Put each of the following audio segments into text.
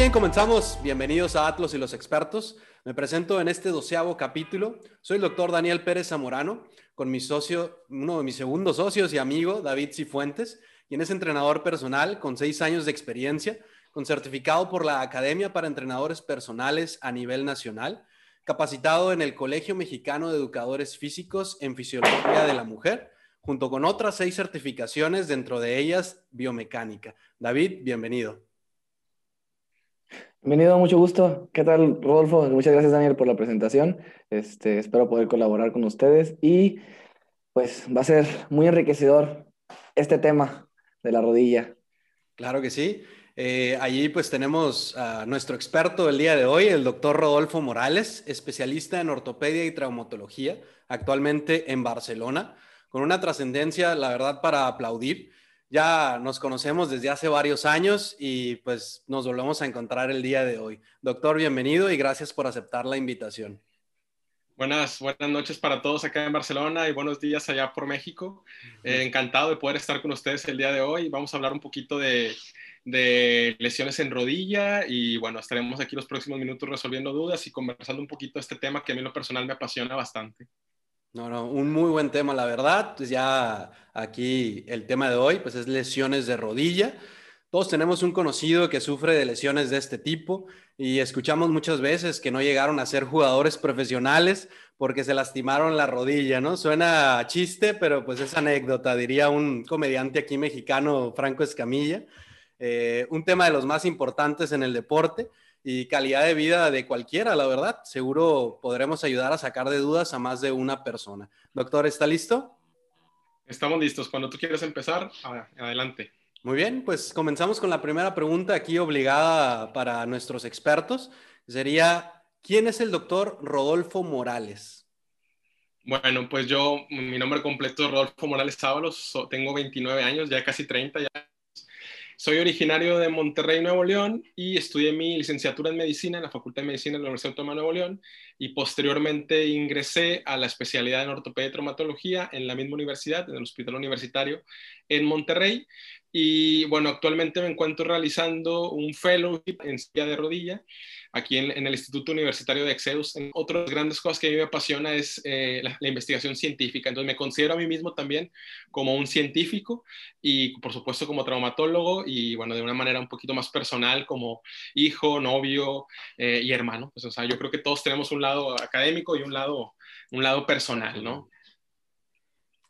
bien, comenzamos. Bienvenidos a Atlos y los expertos. Me presento en este doceavo capítulo. Soy el doctor Daniel Pérez Zamorano, con mi socio, uno de mis segundos socios y amigo, David Cifuentes, quien es entrenador personal con seis años de experiencia, con certificado por la Academia para Entrenadores Personales a nivel nacional, capacitado en el Colegio Mexicano de Educadores Físicos en Fisiología de la Mujer, junto con otras seis certificaciones, dentro de ellas biomecánica. David, bienvenido. Bienvenido, mucho gusto. ¿Qué tal, Rodolfo? Muchas gracias, Daniel, por la presentación. Este, espero poder colaborar con ustedes y pues va a ser muy enriquecedor este tema de la rodilla. Claro que sí. Eh, allí pues tenemos a nuestro experto del día de hoy, el doctor Rodolfo Morales, especialista en ortopedia y traumatología, actualmente en Barcelona, con una trascendencia, la verdad, para aplaudir. Ya nos conocemos desde hace varios años y pues nos volvemos a encontrar el día de hoy. Doctor, bienvenido y gracias por aceptar la invitación. Buenas, buenas noches para todos acá en Barcelona y buenos días allá por México. Eh, encantado de poder estar con ustedes el día de hoy. Vamos a hablar un poquito de, de, lesiones en rodilla y bueno, estaremos aquí los próximos minutos resolviendo dudas y conversando un poquito de este tema que a mí en lo personal me apasiona bastante. No, no, un muy buen tema, la verdad. Pues ya aquí el tema de hoy, pues es lesiones de rodilla. Todos tenemos un conocido que sufre de lesiones de este tipo y escuchamos muchas veces que no llegaron a ser jugadores profesionales porque se lastimaron la rodilla, ¿no? Suena chiste, pero pues es anécdota, diría un comediante aquí mexicano, Franco Escamilla. Eh, un tema de los más importantes en el deporte y calidad de vida de cualquiera, la verdad. Seguro podremos ayudar a sacar de dudas a más de una persona. Doctor, ¿está listo? Estamos listos. Cuando tú quieras empezar, adelante. Muy bien, pues comenzamos con la primera pregunta aquí obligada para nuestros expertos. Sería, ¿quién es el doctor Rodolfo Morales? Bueno, pues yo, mi nombre completo es Rodolfo Morales Ábalos, tengo 29 años, ya casi 30, ya soy originario de Monterrey, Nuevo León, y estudié mi licenciatura en medicina en la Facultad de Medicina de la Universidad Autónoma de Nuevo León, y posteriormente ingresé a la especialidad en ortopedia y traumatología en la misma universidad, en el Hospital Universitario en Monterrey. Y bueno, actualmente me encuentro realizando un fellowship en silla de rodilla aquí en, el Instituto Universitario de Exeus. Otra de las grandes cosas que a mí me apasiona es eh, la, investigación científica. Entonces me considero a mí mismo también como un científico y por supuesto como traumatólogo y bueno, de una manera un poquito más personal como hijo, novio eh, y hermano. Pues, o sea, yo creo que todos tenemos un lado académico y un lado, un lado personal, ¿no?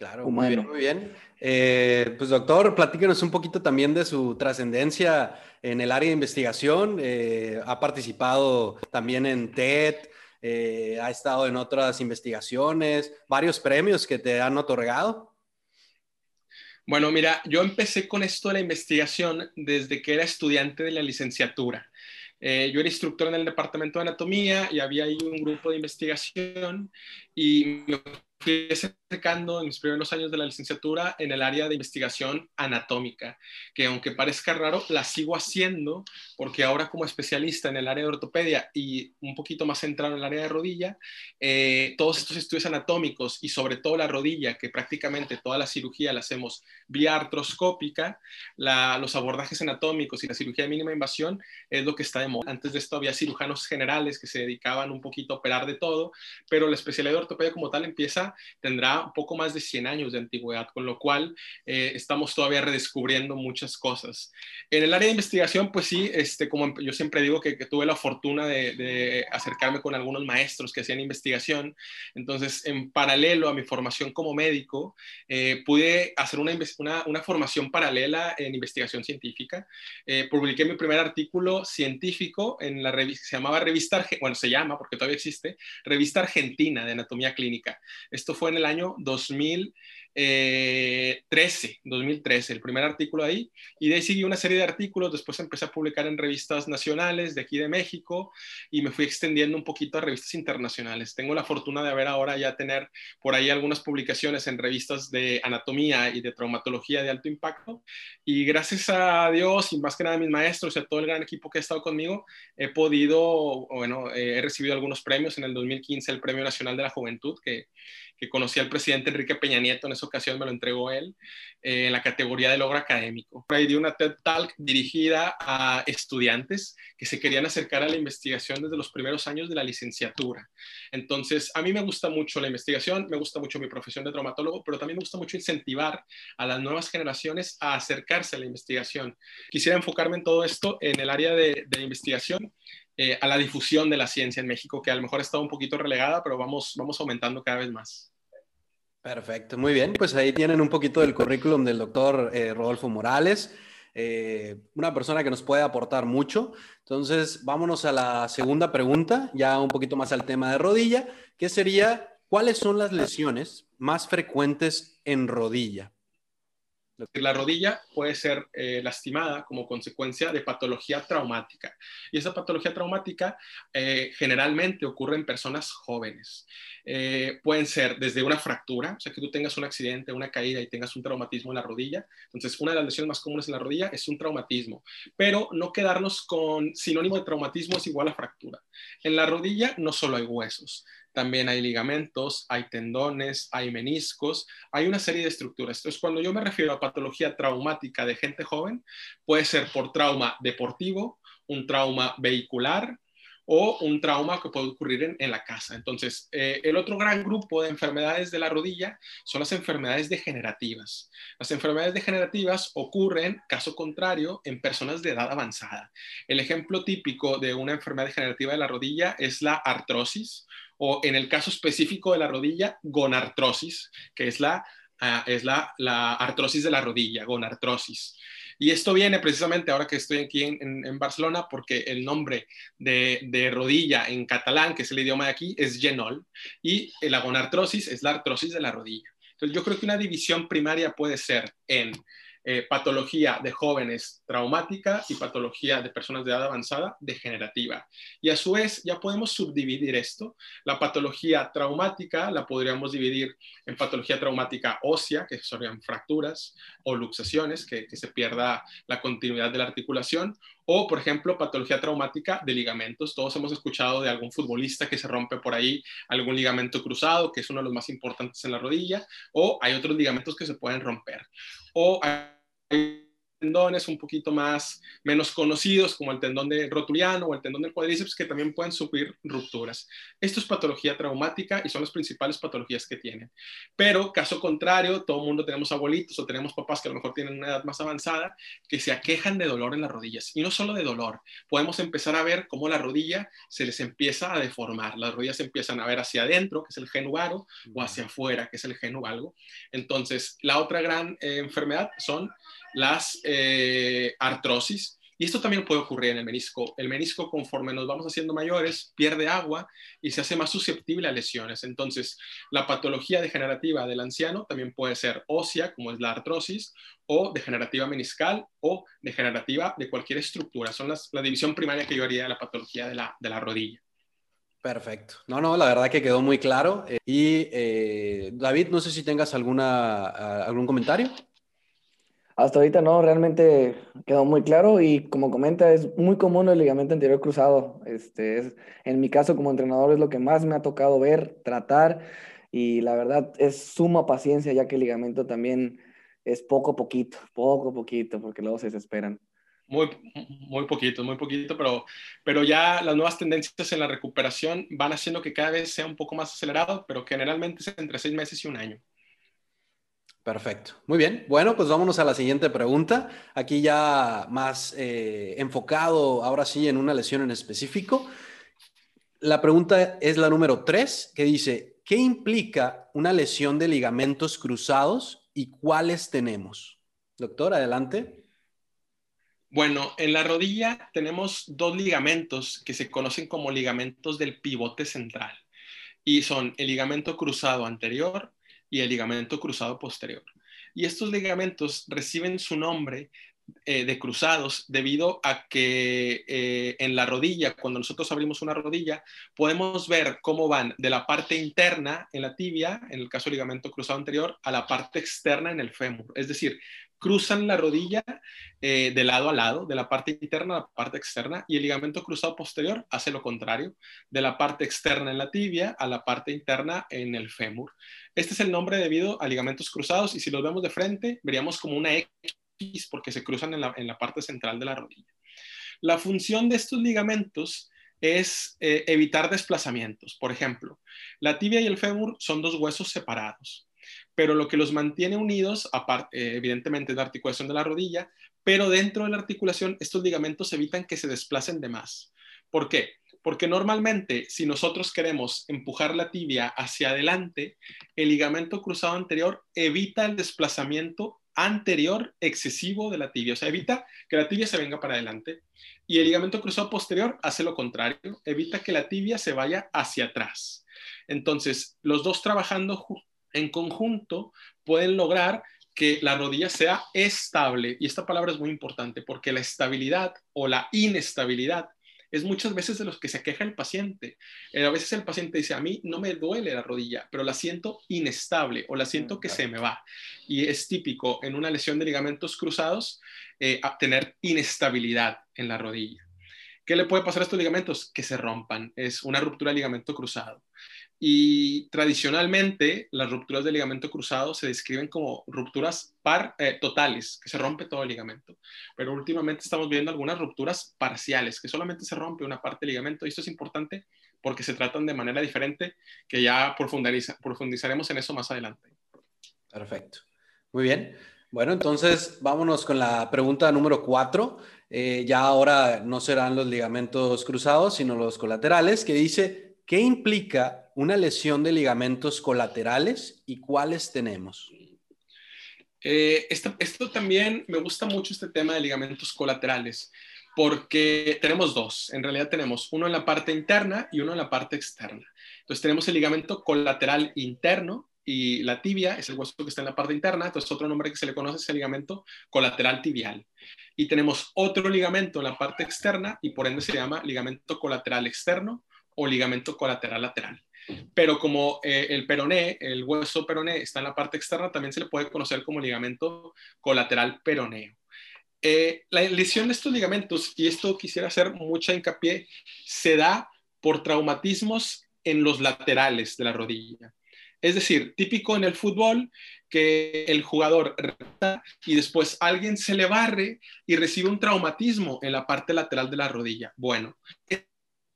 Claro, muy bien, muy bien. Eh, pues doctor, platíquenos un poquito también de su trascendencia en el área de investigación. Eh, ha participado también en TED, eh, ha estado en otras investigaciones, varios premios que te han otorgado. Bueno, mira, yo empecé con esto de la investigación desde que era estudiante de la licenciatura. yo era instructor en el departamento de anatomía y había ahí un grupo de investigación y me fui acercando en mis primeros años de la licenciatura en el área de investigación anatómica, que aunque parezca raro, la sigo haciendo porque ahora como especialista en el área de ortopedia y un poquito más centrado en el área de rodilla, eh, todos estos estudios anatómicos y sobre todo la rodilla, que prácticamente toda la cirugía la hacemos vía artroscópica, los abordajes anatómicos y la cirugía de mínima invasión es lo que está de moda. Antes de esto había cirujanos generales que se dedicaban un poquito a operar de todo, pero la especialidad de ortopedia como tal empieza tendrá un poco más de 100 años de antigüedad, con lo cual eh, estamos todavía redescubriendo muchas cosas. En el área de investigación, pues sí, este, como yo siempre digo que, tuve la fortuna de, acercarme con algunos maestros que hacían investigación, entonces en paralelo a mi formación como médico, eh, pude hacer una, una, formación paralela en investigación científica. Eh, publiqué mi primer artículo científico en la revista, se llamaba Revista, bueno, se llama porque todavía existe, Revista Argentina de Anatomía Clínica. Esto fue en el año 2000, 13, 2013, el primer artículo ahí, y de ahí seguí una serie de artículos, después empecé a publicar en revistas nacionales de aquí de México y me fui extendiendo un poquito a revistas internacionales. Tengo la fortuna de haber ahora ya tener por ahí algunas publicaciones en revistas de anatomía y de traumatología de alto impacto. Y gracias a Dios y más que nada a mis maestros y a todo el gran equipo que ha estado conmigo, he podido, bueno, eh, he recibido algunos premios. En el 2015, el Premio Nacional de la Juventud, que, que conocí al presidente Enrique Peña Nieto en esa ocasión me lo entregó él, eh, en la categoría de logro académico. Ahí dio una TED Talk dirigida a estudiantes que se querían acercar a la investigación desde los primeros años de la licenciatura. Entonces, a mí me gusta mucho la investigación, me gusta mucho mi profesión de traumatólogo, pero también me gusta mucho incentivar a las nuevas generaciones a acercarse a la investigación. Quisiera enfocarme en todo esto en el área de, de investigación eh, a la difusión de la ciencia en México, que a lo mejor ha estado un poquito relegada, pero vamos, vamos aumentando cada vez más. Perfecto, muy bien. Pues ahí tienen un poquito del currículum del doctor eh, Rodolfo Morales, eh, una persona que nos puede aportar mucho. Entonces, vámonos a la segunda pregunta, ya un poquito más al tema de rodilla, que sería, ¿cuáles son las lesiones más frecuentes en rodilla? La rodilla puede ser eh, lastimada como consecuencia de patología traumática. Y esa patología traumática eh, generalmente ocurre en personas jóvenes. Eh, pueden ser desde una fractura, o sea, que tú tengas un accidente, una caída y tengas un traumatismo en la rodilla. Entonces, una de las lesiones más comunes en la rodilla es un traumatismo. Pero no quedarnos con sinónimo de traumatismo es igual a fractura. En la rodilla no solo hay huesos, también hay ligamentos, hay tendones, hay meniscos, hay una serie de estructuras. Entonces, cuando yo me refiero a patología traumática de gente joven, puede ser por trauma deportivo, un trauma vehicular, o un trauma que puede ocurrir en, la casa. Entonces, eh, el otro gran grupo de enfermedades de la rodilla son las enfermedades degenerativas. Las enfermedades degenerativas ocurren, caso contrario, en personas de edad avanzada. El ejemplo típico de una enfermedad degenerativa de la rodilla es la artrosis o en el caso específico de la rodilla, gonartrosis, que es la, ah, es la, la, artrosis de la rodilla, gonartrosis. Y esto viene precisamente ahora que estoy aquí en, en, Barcelona porque el nombre de, de, rodilla en catalán, que es el idioma de aquí, es genol, y la gonartrosis es la artrosis de la rodilla. Entonces yo creo que una división primaria puede ser en eh, patología de jóvenes traumática y patología de personas de edad avanzada degenerativa. Y a su vez ya podemos subdividir esto. La patología traumática la podríamos dividir en patología traumática ósea, que serían fracturas o luxaciones, que, que se pierda la continuidad de la articulación, o, por ejemplo, patología traumática de ligamentos. Todos hemos escuchado de algún futbolista que se rompe por ahí algún ligamento cruzado, que es uno de los más importantes en la rodilla, o hay otros ligamentos que se pueden romper. O hay tendones un poquito más menos conocidos como el tendón de rotuliano o el tendón del cuádriceps que también pueden sufrir rupturas. Esto es patología traumática y son las principales patologías que tienen. Pero caso contrario, todo el mundo tenemos abuelitos o tenemos papás que a lo mejor tienen una edad más avanzada que se aquejan de dolor en las rodillas y no solo de dolor. Podemos empezar a ver cómo la rodilla se les empieza a deformar. Las rodillas se empiezan a ver hacia adentro, que es el genuvaro, o hacia afuera, que es el genuvalgo. Entonces, la otra gran eh, enfermedad son las eh, artrosis. Y esto también puede ocurrir en el menisco. El menisco, conforme nos vamos haciendo mayores, pierde agua y se hace más susceptible a lesiones. Entonces, la patología degenerativa del anciano también puede ser ósea, como es la artrosis, o degenerativa meniscal o degenerativa de cualquier estructura. Son las, la división primaria que yo haría de la patología de la, de la rodilla. Perfecto. No, no, la verdad que quedó muy claro. Eh, y eh, David, no sé si tengas alguna, algún comentario. Hasta ahorita no, realmente quedó muy claro y como comenta, es muy común el ligamento anterior cruzado. Este, es, en mi caso como entrenador es lo que más me ha tocado ver, tratar y la verdad es suma paciencia ya que el ligamento también es poco a poquito, poco a poquito, porque luego se desesperan. Muy, muy poquito, muy poquito, pero, pero ya las nuevas tendencias en la recuperación van haciendo que cada vez sea un poco más acelerado, pero generalmente es entre seis meses y un año. Perfecto. Muy bien. Bueno, pues vámonos a la siguiente pregunta. Aquí ya más eh, enfocado, ahora sí, en una lesión en específico. La pregunta es la número tres, que dice, ¿qué implica una lesión de ligamentos cruzados y cuáles tenemos? Doctor, adelante. Bueno, en la rodilla tenemos dos ligamentos que se conocen como ligamentos del pivote central y son el ligamento cruzado anterior y el ligamento cruzado posterior. Y estos ligamentos reciben su nombre eh, de cruzados debido a que eh, en la rodilla, cuando nosotros abrimos una rodilla, podemos ver cómo van de la parte interna en la tibia, en el caso del ligamento cruzado anterior, a la parte externa en el fémur. Es decir, cruzan la rodilla eh, de lado a lado, de la parte interna a la parte externa, y el ligamento cruzado posterior hace lo contrario, de la parte externa en la tibia a la parte interna en el fémur. Este es el nombre debido a ligamentos cruzados, y si los vemos de frente, veríamos como una X porque se cruzan en la, parte central de la rodilla. La función de estos ligamentos es eh, evitar desplazamientos. Por ejemplo, la tibia y el fémur son dos huesos separados pero lo que los mantiene unidos, aparte, eh, evidentemente, es la articulación de la rodilla, pero dentro de la articulación estos ligamentos evitan que se desplacen de más. ¿Por qué? Porque normalmente si nosotros queremos empujar la tibia hacia adelante, el ligamento cruzado anterior evita el desplazamiento anterior excesivo de la tibia, o sea, evita que la tibia se venga para adelante. Y el ligamento cruzado posterior hace lo contrario, evita que la tibia se vaya hacia atrás. Entonces, los dos trabajando en conjunto pueden lograr que la rodilla sea estable. Y esta palabra es muy importante porque la estabilidad o la inestabilidad es muchas veces de los que se queja el paciente. Eh, a veces el paciente dice, a mí no me duele la rodilla, pero la siento inestable o la siento que se me va. Y es típico en una lesión de ligamentos cruzados eh, tener inestabilidad en la rodilla. ¿Qué le puede pasar a estos ligamentos? Que se rompan. Es una ruptura de ligamento cruzado. Y tradicionalmente las rupturas del ligamento cruzado se describen como rupturas par, eh, totales, que se rompe todo el ligamento. Pero últimamente estamos viendo algunas rupturas parciales, que solamente se rompe una parte del ligamento. Y esto es importante porque se tratan de manera diferente, que ya profundizaremos en eso más adelante. Perfecto. Muy bien. Bueno, entonces vámonos con la pregunta número cuatro. Eh, ya ahora no serán los ligamentos cruzados, sino los colaterales, que dice, ¿Qué implica una lesión de ligamentos colaterales y cuáles tenemos? Eh, esto, también me gusta mucho este tema de ligamentos colaterales, porque tenemos dos. En realidad tenemos uno en la parte interna y uno en la parte externa. Entonces tenemos el ligamento colateral interno y la tibia es el hueso que está en la parte interna. Entonces otro nombre que se le conoce es el ligamento colateral tibial. Y tenemos otro ligamento en la parte externa y por ende se llama ligamento colateral externo o ligamento colateral lateral. Pero como eh, el peroné, el hueso peroné está en la parte externa, también se le puede conocer como ligamento colateral peroneo. Eh, la lesión de estos ligamentos, y esto quisiera hacer mucha hincapié, se da por traumatismos en los laterales de la rodilla. Es decir, típico en el fútbol que el jugador y después alguien se le barre y recibe un traumatismo en la parte lateral de la rodilla. Bueno, el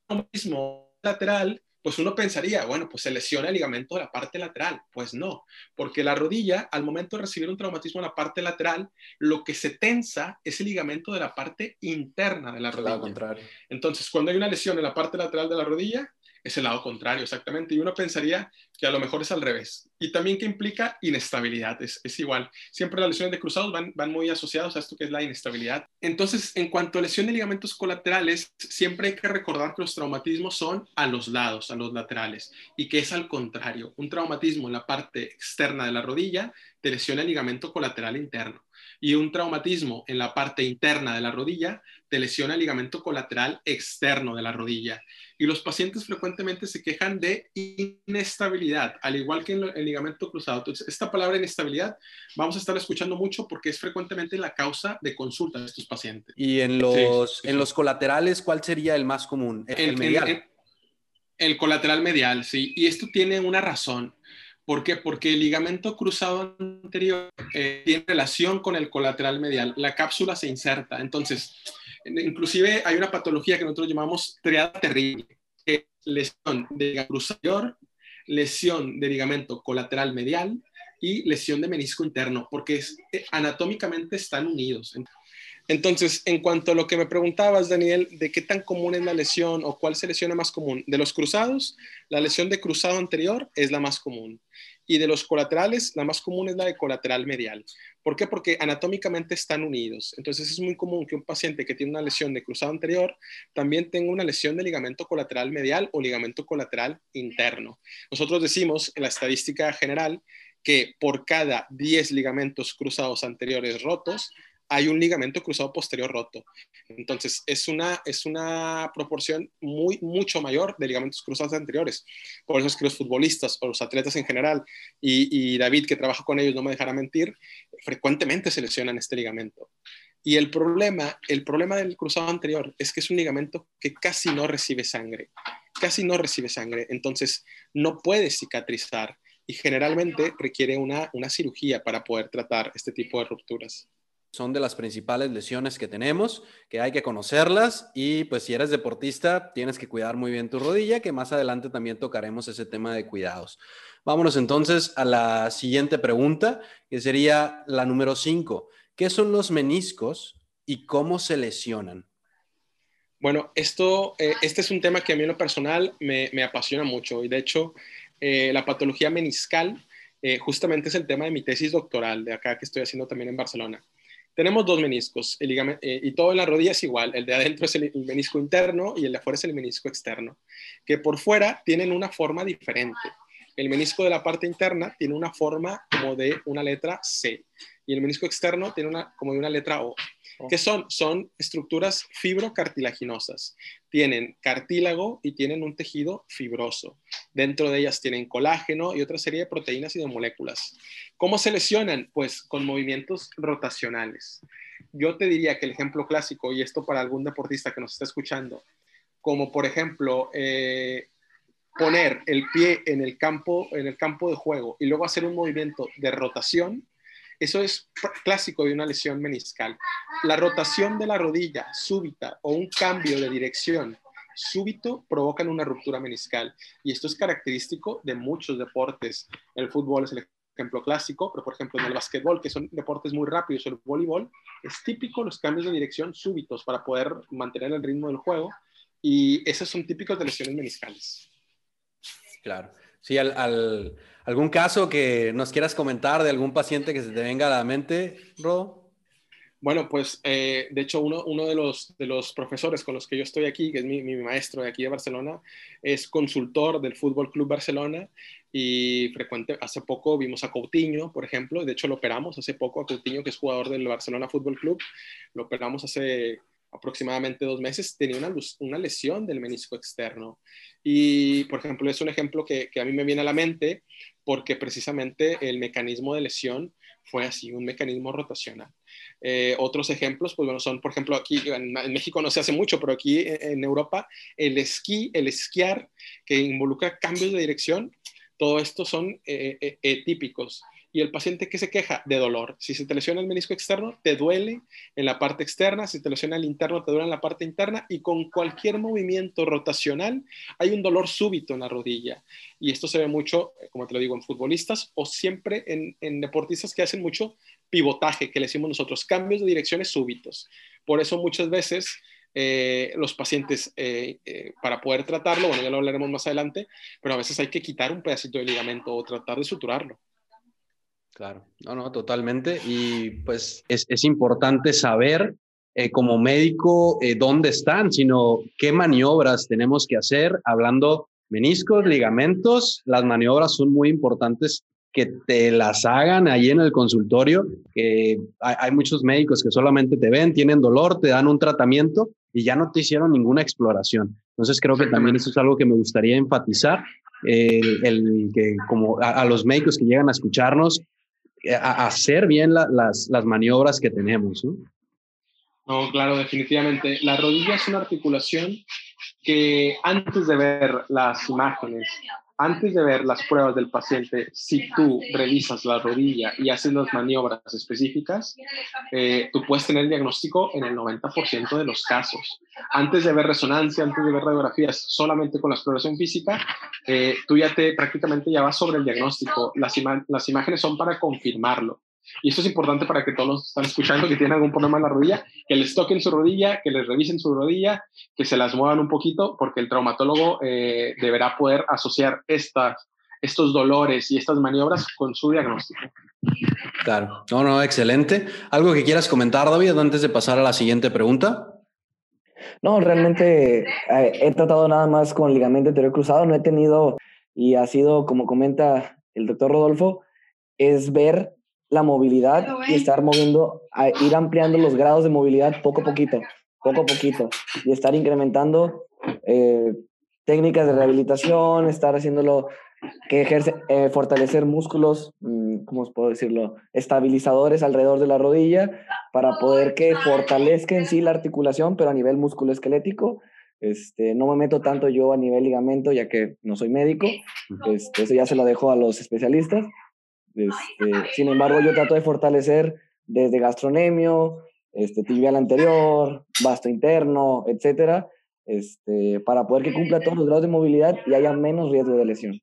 traumatismo lateral, pues uno pensaría, bueno, pues se lesiona el ligamento de la parte lateral. Pues no, porque la rodilla, al momento de recibir un traumatismo en la parte lateral, lo que se tensa es el ligamento de la parte interna de la rodilla. Entonces, cuando hay una lesión en la parte lateral de la rodilla, es el lado contrario, exactamente. Y uno pensaría que a lo mejor es al revés. Y también que implica inestabilidad, es, igual. Siempre las lesiones de cruzados van, van muy asociados a esto que es la inestabilidad. Entonces, en cuanto a lesión de ligamentos colaterales, siempre hay que recordar que los traumatismos son a los lados, a los laterales, y que es al contrario. Un traumatismo en la parte externa de la rodilla te lesiona el ligamento colateral interno y un traumatismo en la parte interna de la rodilla te lesiona el ligamento colateral externo de la rodilla. Y los pacientes frecuentemente se quejan de inestabilidad, al igual que en el ligamento cruzado. Entonces, esta palabra inestabilidad vamos a estar escuchando mucho porque es frecuentemente la causa de consulta de estos pacientes. Y en los, en los colaterales, ¿cuál sería el más común? El, medial. el colateral medial, sí. Y esto tiene una razón. ¿Por qué? Porque el ligamento cruzado anterior eh, tiene relación con el colateral medial. La cápsula se inserta. Entonces, inclusive hay una patología que nosotros llamamos triada terrible. lesión de ligamento lesión de ligamento colateral medial y lesión de menisco interno, porque eh, anatómicamente están unidos. En cuanto a lo que me preguntabas, Daniel, de qué tan común es la lesión o cuál se lesiona más común, de los cruzados, la lesión de cruzado anterior es la más común. Y de los colaterales, la más común es la de colateral medial. ¿Por qué? Porque anatómicamente están unidos. Entonces es muy común que un paciente que tiene una lesión de cruzado anterior también tenga una lesión de ligamento colateral medial o ligamento colateral interno. Nosotros decimos en la estadística general que por cada 10 ligamentos cruzados anteriores rotos, hay un ligamento cruzado posterior roto. Entonces, es una, es una proporción muy, mucho mayor de ligamentos cruzados anteriores. Por eso es que los futbolistas o los atletas en general, y, David, que trabaja con ellos, no me dejará mentir, frecuentemente se lesionan este ligamento. Y el problema, el problema del cruzado anterior es que es un ligamento que casi no recibe sangre, casi no recibe sangre, entonces no puede cicatrizar y generalmente requiere una, una cirugía para poder tratar este tipo de rupturas son de las principales lesiones que tenemos, que hay que conocerlas y pues si eres deportista tienes que cuidar muy bien tu rodilla, que más adelante también tocaremos ese tema de cuidados. Vámonos entonces a la siguiente pregunta, que sería la número 5. ¿Qué son los meniscos y cómo se lesionan? Bueno, esto, eh, este es un tema que a mí en lo personal me, apasiona mucho y de hecho eh, la patología meniscal eh, justamente es el tema de mi tesis doctoral de acá que estoy haciendo también en Barcelona. Tenemos dos meniscos eh, y todo en la rodilla es igual. El de adentro es el, menisco interno y el de afuera es el menisco externo, que por fuera tienen una forma diferente. El menisco de la parte interna tiene una forma como de una letra C y el menisco externo tiene una como de una letra O. Oh. ¿Qué son? Son estructuras fibrocartilaginosas. Tienen cartílago y tienen un tejido fibroso. Dentro de ellas tienen colágeno y otra serie de proteínas y de moléculas. ¿Cómo se lesionan? Pues con movimientos rotacionales. Yo te diría que el ejemplo clásico, y esto para algún deportista que nos está escuchando, como por ejemplo eh, poner el pie en el, campo, en el campo de juego y luego hacer un movimiento de rotación, eso es clásico de una lesión meniscal. La rotación de la rodilla súbita o un cambio de dirección súbito provocan una ruptura meniscal. Y esto es característico de muchos deportes. El fútbol es el ejemplo clásico, pero por ejemplo en el básquetbol, que son deportes muy rápidos, el voleibol, es típico los cambios de dirección súbitos para poder mantener el ritmo del juego. Y esos son típicos de lesiones meniscales. Claro. Sí, al, ¿algún caso que nos quieras comentar de algún paciente que se te venga a la mente, Ro? Bueno, pues eh, de hecho uno, uno de, los, de los profesores con los que yo estoy aquí, que es mi, mi, maestro de aquí de Barcelona, es consultor del Fútbol Club Barcelona y frecuente, hace poco vimos a Coutinho, por ejemplo, de hecho lo operamos hace poco a Coutinho, que es jugador del Barcelona Fútbol Club, lo operamos hace aproximadamente dos meses, tenía una, una lesión del menisco externo. Y, por ejemplo, es un ejemplo que, a mí me viene a la mente porque precisamente el mecanismo de lesión fue así, un mecanismo rotacional. Eh, otros ejemplos, pues bueno, son, por ejemplo, aquí en, México no se hace mucho, pero aquí en, Europa, el esquí, el esquiar, que involucra cambios de dirección, todo esto son eh, eh, típicos y el paciente que se queja de dolor. Si se te lesiona el menisco externo, te duele en la parte externa, si te lesiona el interno, te duele en la parte interna y con cualquier movimiento rotacional hay un dolor súbito en la rodilla. Y esto se ve mucho, eh, como te lo digo, en futbolistas o siempre en, deportistas que hacen mucho pivotaje, que le decimos nosotros, cambios de direcciones súbitos. Por eso muchas veces eh, los pacientes eh, para poder tratarlo, bueno, ya lo hablaremos más adelante, pero a veces hay que quitar un pedacito de ligamento o tratar de suturarlo. Claro, no, no, totalmente. Y pues es, es importante saber eh, como médico eh, dónde están, sino qué maniobras tenemos que hacer, hablando meniscos, ligamentos, las maniobras son muy importantes que te las hagan ahí en el consultorio, que hay, hay, muchos médicos que solamente te ven, tienen dolor, te dan un tratamiento y ya no te hicieron ninguna exploración. Entonces creo que también eso es algo que me gustaría enfatizar, el, que como a, los médicos que llegan a escucharnos, hacer bien las, las, maniobras que tenemos. ¿no? no, claro, definitivamente. La rodilla es una articulación que antes de ver las imágenes antes de ver las pruebas del paciente, si tú revisas la rodilla y haces las maniobras específicas, eh, tú puedes tener el diagnóstico en el 90% de los casos. Antes de ver resonancia, antes de ver radiografías, solamente con la exploración física, eh, tú ya te prácticamente ya vas sobre el diagnóstico. Las, las imágenes son para confirmarlo. Y esto es importante para que todos los que están escuchando que tienen algún problema en la rodilla, que les toquen su rodilla, que les revisen su rodilla, que se las muevan un poquito, porque el traumatólogo eh, deberá poder asociar estas, estos dolores y estas maniobras con su diagnóstico. Claro, no, no, excelente. ¿Algo que quieras comentar, David, antes de pasar a la siguiente pregunta? No, realmente eh, he tratado nada más con ligamento anterior cruzado, no he tenido, y ha sido, como comenta el doctor Rodolfo, es ver la movilidad y estar moviendo, ir ampliando los grados de movilidad poco a poquito, poco a poquito, y estar incrementando eh, técnicas de rehabilitación, estar haciéndolo que ejerce, eh, fortalecer músculos, mm, ¿cómo puedo decirlo? Estabilizadores alrededor de la rodilla para poder que fortalezca en sí la articulación, pero a nivel musculoesquelético. Este, no me meto tanto yo a nivel ligamento, ya que no soy médico. Este, eso ya se lo dejo a los especialistas. Este, sin embargo, yo trato de fortalecer desde gastronemio, este, tibial anterior, vasto interno, etcétera, este, para poder que cumpla todos los grados de movilidad y haya menos riesgo de lesión.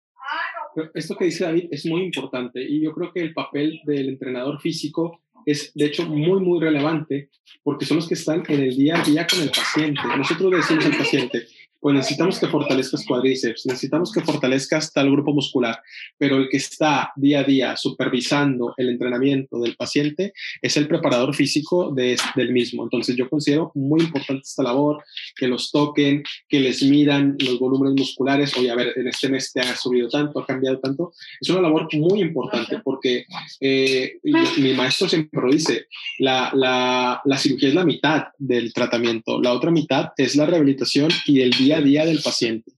Esto que dice David es muy importante y yo creo que el papel del entrenador físico es de hecho muy, muy relevante porque son los que están en el día a día con el paciente. Nosotros decimos al paciente, pues necesitamos que fortalezcas cuádriceps, necesitamos que fortalezcas tal grupo muscular, pero el que está día a día supervisando el entrenamiento del paciente es el preparador físico de, del mismo. Entonces yo considero muy importante esta labor, que los toquen, que les midan los volúmenes musculares, oye, a ver, en este mes te ha subido tanto, ha cambiado tanto. Es una labor muy importante porque eh, mi maestro siempre lo dice, la, la, la cirugía es la mitad del tratamiento, la otra mitad es la rehabilitación y el día a día del paciente.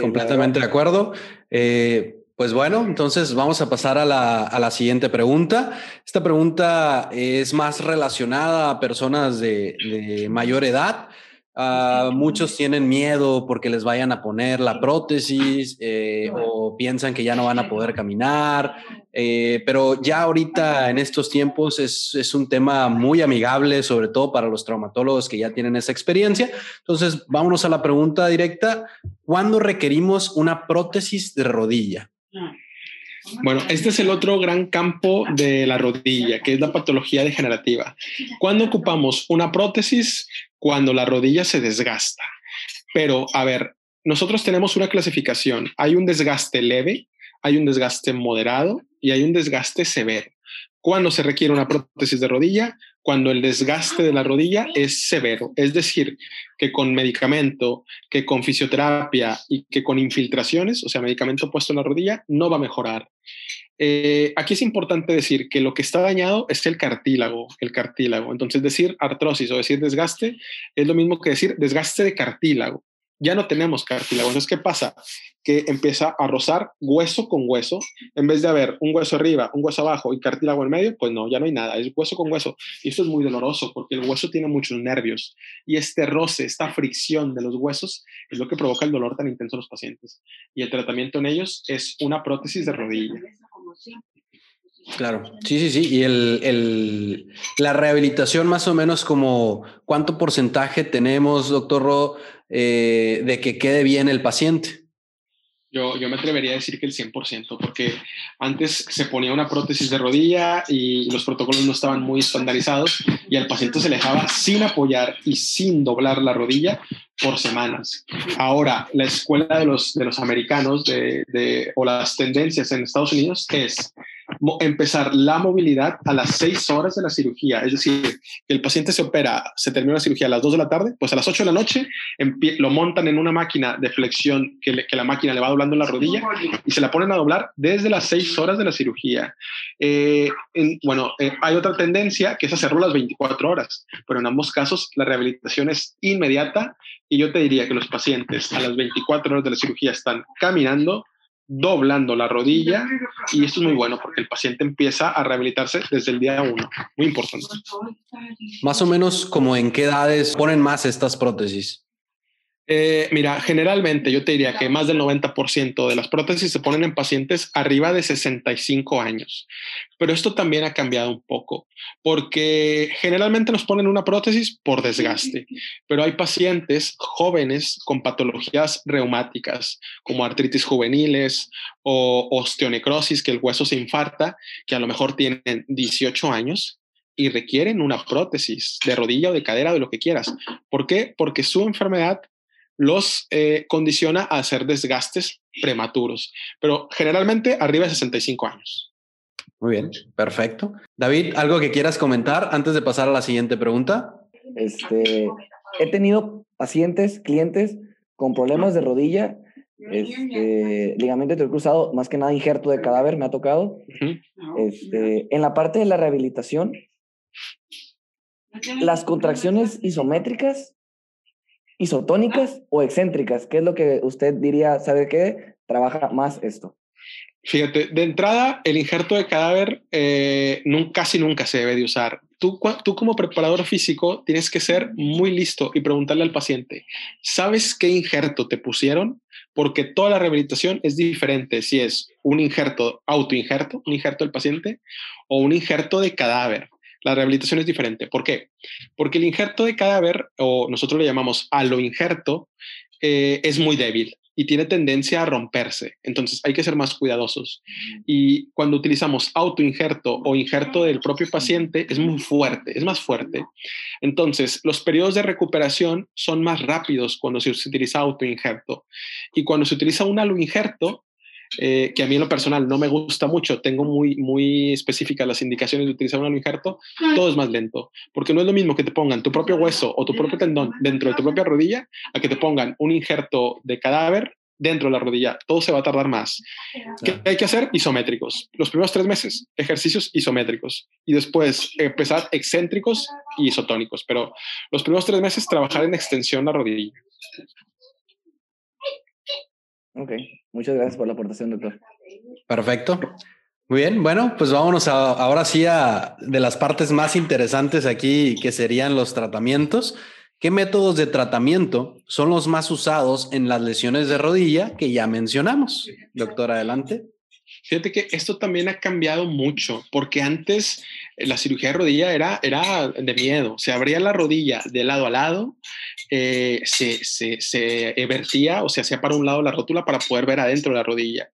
Completamente de acuerdo. Eh, pues bueno, entonces vamos a pasar a la, a la, siguiente pregunta. Esta pregunta es más relacionada a personas de, de mayor edad. Uh, muchos tienen miedo porque les vayan a poner la prótesis eh, o piensan que ya no van a poder caminar, eh, pero ya ahorita en estos tiempos es, es, un tema muy amigable, sobre todo para los traumatólogos que ya tienen esa experiencia. Entonces, vámonos a la pregunta directa. ¿Cuándo requerimos una prótesis de rodilla? Bueno, este es el otro gran campo de la rodilla, que es la patología degenerativa. ¿Cuándo ocupamos una prótesis? Cuando la rodilla se desgasta. Pero, a ver, nosotros tenemos una clasificación. Hay un desgaste leve, hay un desgaste moderado y hay un desgaste severo. ¿Cuándo se requiere una prótesis de rodilla? Cuando el desgaste de la rodilla es severo, es decir, que con medicamento, que con fisioterapia y que con infiltraciones, o sea, medicamento puesto en la rodilla, no va a mejorar. Eh, aquí es importante decir que lo que está dañado es el cartílago, el cartílago. Entonces, decir artrosis o decir desgaste es lo mismo que decir desgaste de cartílago ya no tenemos cartílago. Entonces, ¿qué pasa? Que empieza a rozar hueso con hueso. En vez de haber un hueso arriba, un hueso abajo y cartílago en medio, pues no, ya no hay nada. Es hueso con hueso. Y eso es muy doloroso porque el hueso tiene muchos nervios. Y este roce, esta fricción de los huesos es lo que provoca el dolor tan intenso en los pacientes. Y el tratamiento en ellos es una prótesis de rodilla. Claro, sí, sí, sí. Y el, el, la rehabilitación más o menos como cuánto porcentaje tenemos, doctor Ro, eh, de que quede bien el paciente. Yo, yo, me atrevería a decir que el 100%, porque antes se ponía una prótesis de rodilla y los protocolos no estaban muy estandarizados y al paciente se le dejaba sin apoyar y sin doblar la rodilla por semanas. Ahora, la escuela de los, de los americanos de, de, o las tendencias en Estados Unidos es empezar la movilidad a las seis horas de la cirugía. Es decir, que el paciente se opera, se termina la cirugía a las 2 de la tarde, pues a las 8 de la noche lo montan en una máquina de flexión que, que, la máquina le va doblando la rodilla y se la ponen a doblar desde las 6 horas de la cirugía. Eh, bueno, eh, hay otra tendencia que es hacerlo las 24 horas, pero en ambos casos la rehabilitación es inmediata y yo te diría que los pacientes a las 24 horas de la cirugía están caminando, doblando la rodilla y esto es muy bueno porque el paciente empieza a rehabilitarse desde el día uno. Muy importante. Más o menos como en qué edades ponen más estas prótesis. Eh, mira, generalmente yo te diría que más del 90% de las prótesis se ponen en pacientes arriba de 65 años, pero esto también ha cambiado un poco, porque generalmente nos ponen una prótesis por desgaste, pero hay pacientes jóvenes con patologías reumáticas como artritis juveniles o osteonecrosis, que el hueso se infarta, que a lo mejor tienen 18 años y requieren una prótesis de rodilla o de cadera, de lo que quieras. ¿Por qué? Porque su enfermedad los eh, condiciona a hacer desgastes prematuros, pero generalmente arriba de 65 años. Muy bien, perfecto. David, ¿algo que quieras comentar antes de pasar a la siguiente pregunta? Este, he tenido pacientes, clientes con problemas de rodilla este, ligamento intercruzado, más que nada injerto de cadáver, me ha tocado. este, en la parte de la rehabilitación, las contracciones isométricas, isotónicas o excéntricas, ¿qué es lo que usted diría, sabe qué? Trabaja más esto. Fíjate, de entrada, el injerto de cadáver eh, casi nunca se debe de usar. Tú, tú como preparador físico tienes que ser muy listo y preguntarle al paciente, ¿sabes qué injerto te pusieron? Porque toda la rehabilitación es diferente si es un injerto, autoinjerto, un injerto del paciente, o un injerto de cadáver. La rehabilitación es diferente. ¿Por qué? Porque el injerto de cadáver, o nosotros le llamamos aloinjerto, eh, es muy débil y tiene tendencia a romperse. Entonces hay que ser más cuidadosos. Y cuando utilizamos autoinjerto o injerto del propio paciente, es muy fuerte, es más fuerte. Entonces los periodos de recuperación son más rápidos cuando se utiliza autoinjerto. Y cuando se utiliza un aloinjerto, eh, que a mí en lo personal no me gusta mucho, tengo muy, muy específicas las indicaciones de utilizar un injerto, todo es más lento, porque no es lo mismo que te pongan tu propio hueso o tu propio tendón dentro de tu propia rodilla a que te pongan un injerto de cadáver dentro de la rodilla. Todo se va a tardar más. ¿Qué hay que hacer? Isométricos. Los primeros tres meses, ejercicios isométricos. Y después empezar excéntricos y isotónicos. Pero los primeros tres meses trabajar en extensión la rodilla. Ok, muchas gracias por la aportación, doctor. Perfecto. Muy bien, bueno, pues vámonos ahora sí a de las partes más interesantes aquí, que serían los tratamientos. ¿Qué métodos de tratamiento son los más usados en las lesiones de rodilla que ya mencionamos? Doctor, adelante. Fíjate que esto también ha cambiado mucho, porque antes eh, la cirugía de rodilla era, era de miedo. Se abría la rodilla de lado a lado, eh, se, se, se vertía o se hacía para un lado la rótula para poder ver adentro la rodilla.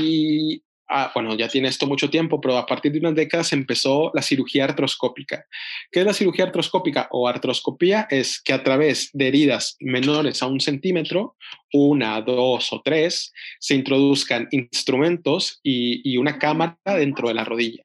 Y Ah, bueno, ya tiene esto mucho tiempo, pero a partir de unas décadas empezó la cirugía artroscópica. ¿Qué es la cirugía artroscópica o artroscopía? Es que a través de heridas menores a un centímetro, una, dos o tres, se introduzcan instrumentos y, una cámara dentro de la rodilla.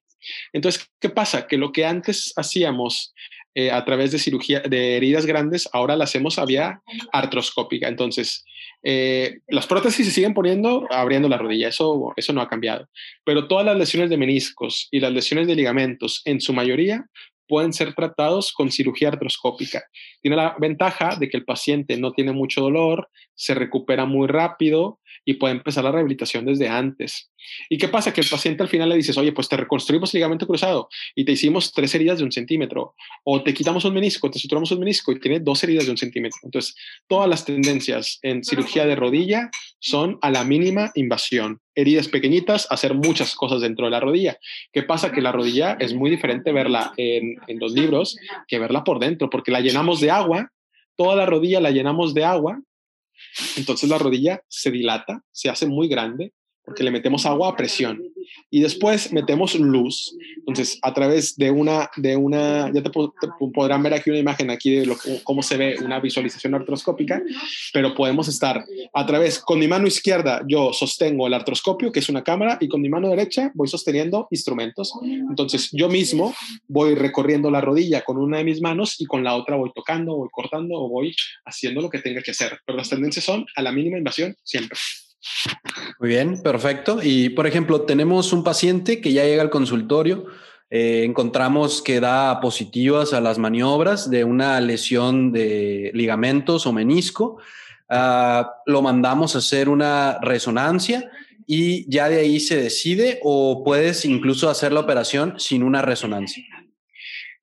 Entonces, ¿qué pasa? Que lo que antes hacíamos eh, a través de cirugía de heridas grandes, ahora la hacemos a vía artroscópica. Entonces, eh, las prótesis se siguen poniendo abriendo la rodilla, eso, eso no ha cambiado. Pero todas las lesiones de meniscos y las lesiones de ligamentos, en su mayoría, pueden ser tratados con cirugía artroscópica. Tiene la ventaja de que el paciente no tiene mucho dolor, se recupera muy rápido y puede empezar la rehabilitación desde antes. ¿Y qué pasa? Que el paciente al final le dices, oye, pues te reconstruimos el ligamento cruzado y te hicimos tres heridas de un centímetro, o te quitamos un menisco, te suturamos un menisco y tiene dos heridas de un centímetro. Entonces, todas las tendencias en cirugía de rodilla son a la mínima invasión. Heridas pequeñitas, hacer muchas cosas dentro de la rodilla. ¿Qué pasa? Que la rodilla es muy diferente verla en, en los libros que verla por dentro, porque la llenamos de agua, toda la rodilla la llenamos de agua entonces la rodilla se dilata, se hace muy grande porque le metemos agua a presión y después metemos luz. Entonces, a través de una, de una ya te, podrán ver aquí una imagen aquí de lo, cómo se ve una visualización artroscópica, pero podemos estar a través, con mi mano izquierda yo sostengo el artroscopio, que es una cámara, y con mi mano derecha voy sosteniendo instrumentos. Entonces, yo mismo voy recorriendo la rodilla con una de mis manos y con la otra voy tocando, voy cortando o voy haciendo lo que tenga que hacer. Pero las tendencias son a la mínima invasión siempre. Muy bien, perfecto. Y por ejemplo, tenemos un paciente que ya llega al consultorio, eh, encontramos que da positivas a las maniobras de una lesión de ligamentos o menisco, ah, lo mandamos a hacer una resonancia y ya de ahí se decide o puedes incluso hacer la operación sin una resonancia.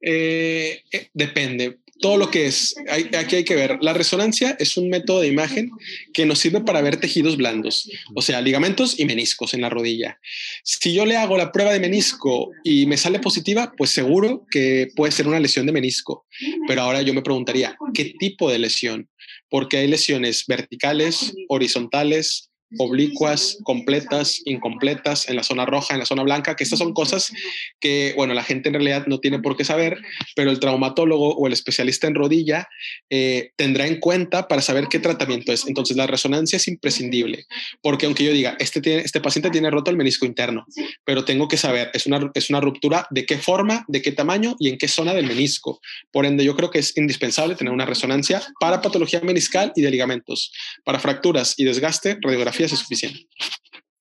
Eh, eh, depende todo lo que es, aquí hay que ver, la resonancia es un método de imagen que nos sirve para ver tejidos blandos, o sea, ligamentos y meniscos en la rodilla. Si yo le hago la prueba de menisco y me sale positiva, pues seguro que puede ser una lesión de menisco. Pero ahora yo me preguntaría, ¿qué tipo de lesión? Porque hay lesiones verticales, horizontales, oblicuas, completas, incompletas, en la zona roja, en la zona blanca, que estas son cosas que, bueno, la gente en realidad no tiene por qué saber, pero el traumatólogo o el especialista en rodilla eh, tendrá en cuenta para saber qué tratamiento es. Entonces, la resonancia es imprescindible, porque aunque yo diga, este, tiene, este paciente tiene roto el menisco interno, pero tengo que saber, es una, es una ruptura de qué forma, de qué tamaño y en qué zona del menisco. Por ende, yo creo que es indispensable tener una resonancia para patología meniscal y de ligamentos. Para fracturas y desgaste, radiografía es suficiente.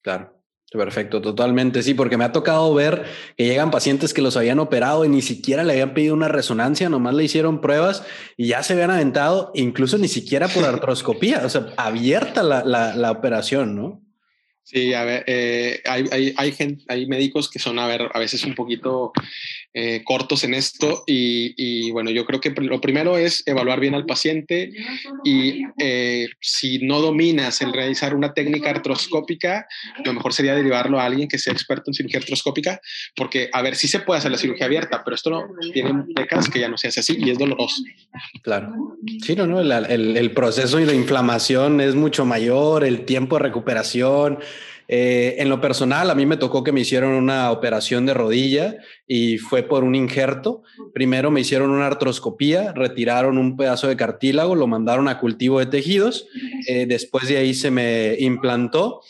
Claro. Perfecto, totalmente, sí, porque me ha tocado ver que llegan pacientes que los habían operado y ni siquiera le habían pedido una resonancia, nomás le hicieron pruebas y ya se habían aventado, incluso ni siquiera por artroscopía, o sea, abierta la, la, la operación, ¿no? Sí, a ver, eh, hay, hay, hay, gente, hay médicos que son, a ver, a veces un poquito eh, cortos en esto y, bueno, yo creo que lo primero es evaluar bien al paciente y eh, si no dominas el realizar una técnica artroscópica, lo mejor sería derivarlo a alguien que sea experto en cirugía artroscópica, porque a ver, sí se puede hacer la cirugía abierta, pero esto no tiene décadas que ya no se hace así y es doloroso. Claro. Sí, no, no, el, el, proceso y la inflamación es mucho mayor, el tiempo de recuperación. Eh, en lo personal, a mí me tocó que me hicieron una operación de rodilla y fue por un injerto. Primero me hicieron una artroscopía, retiraron un pedazo de cartílago, lo mandaron a cultivo de tejidos. Eh, después de ahí se me implantó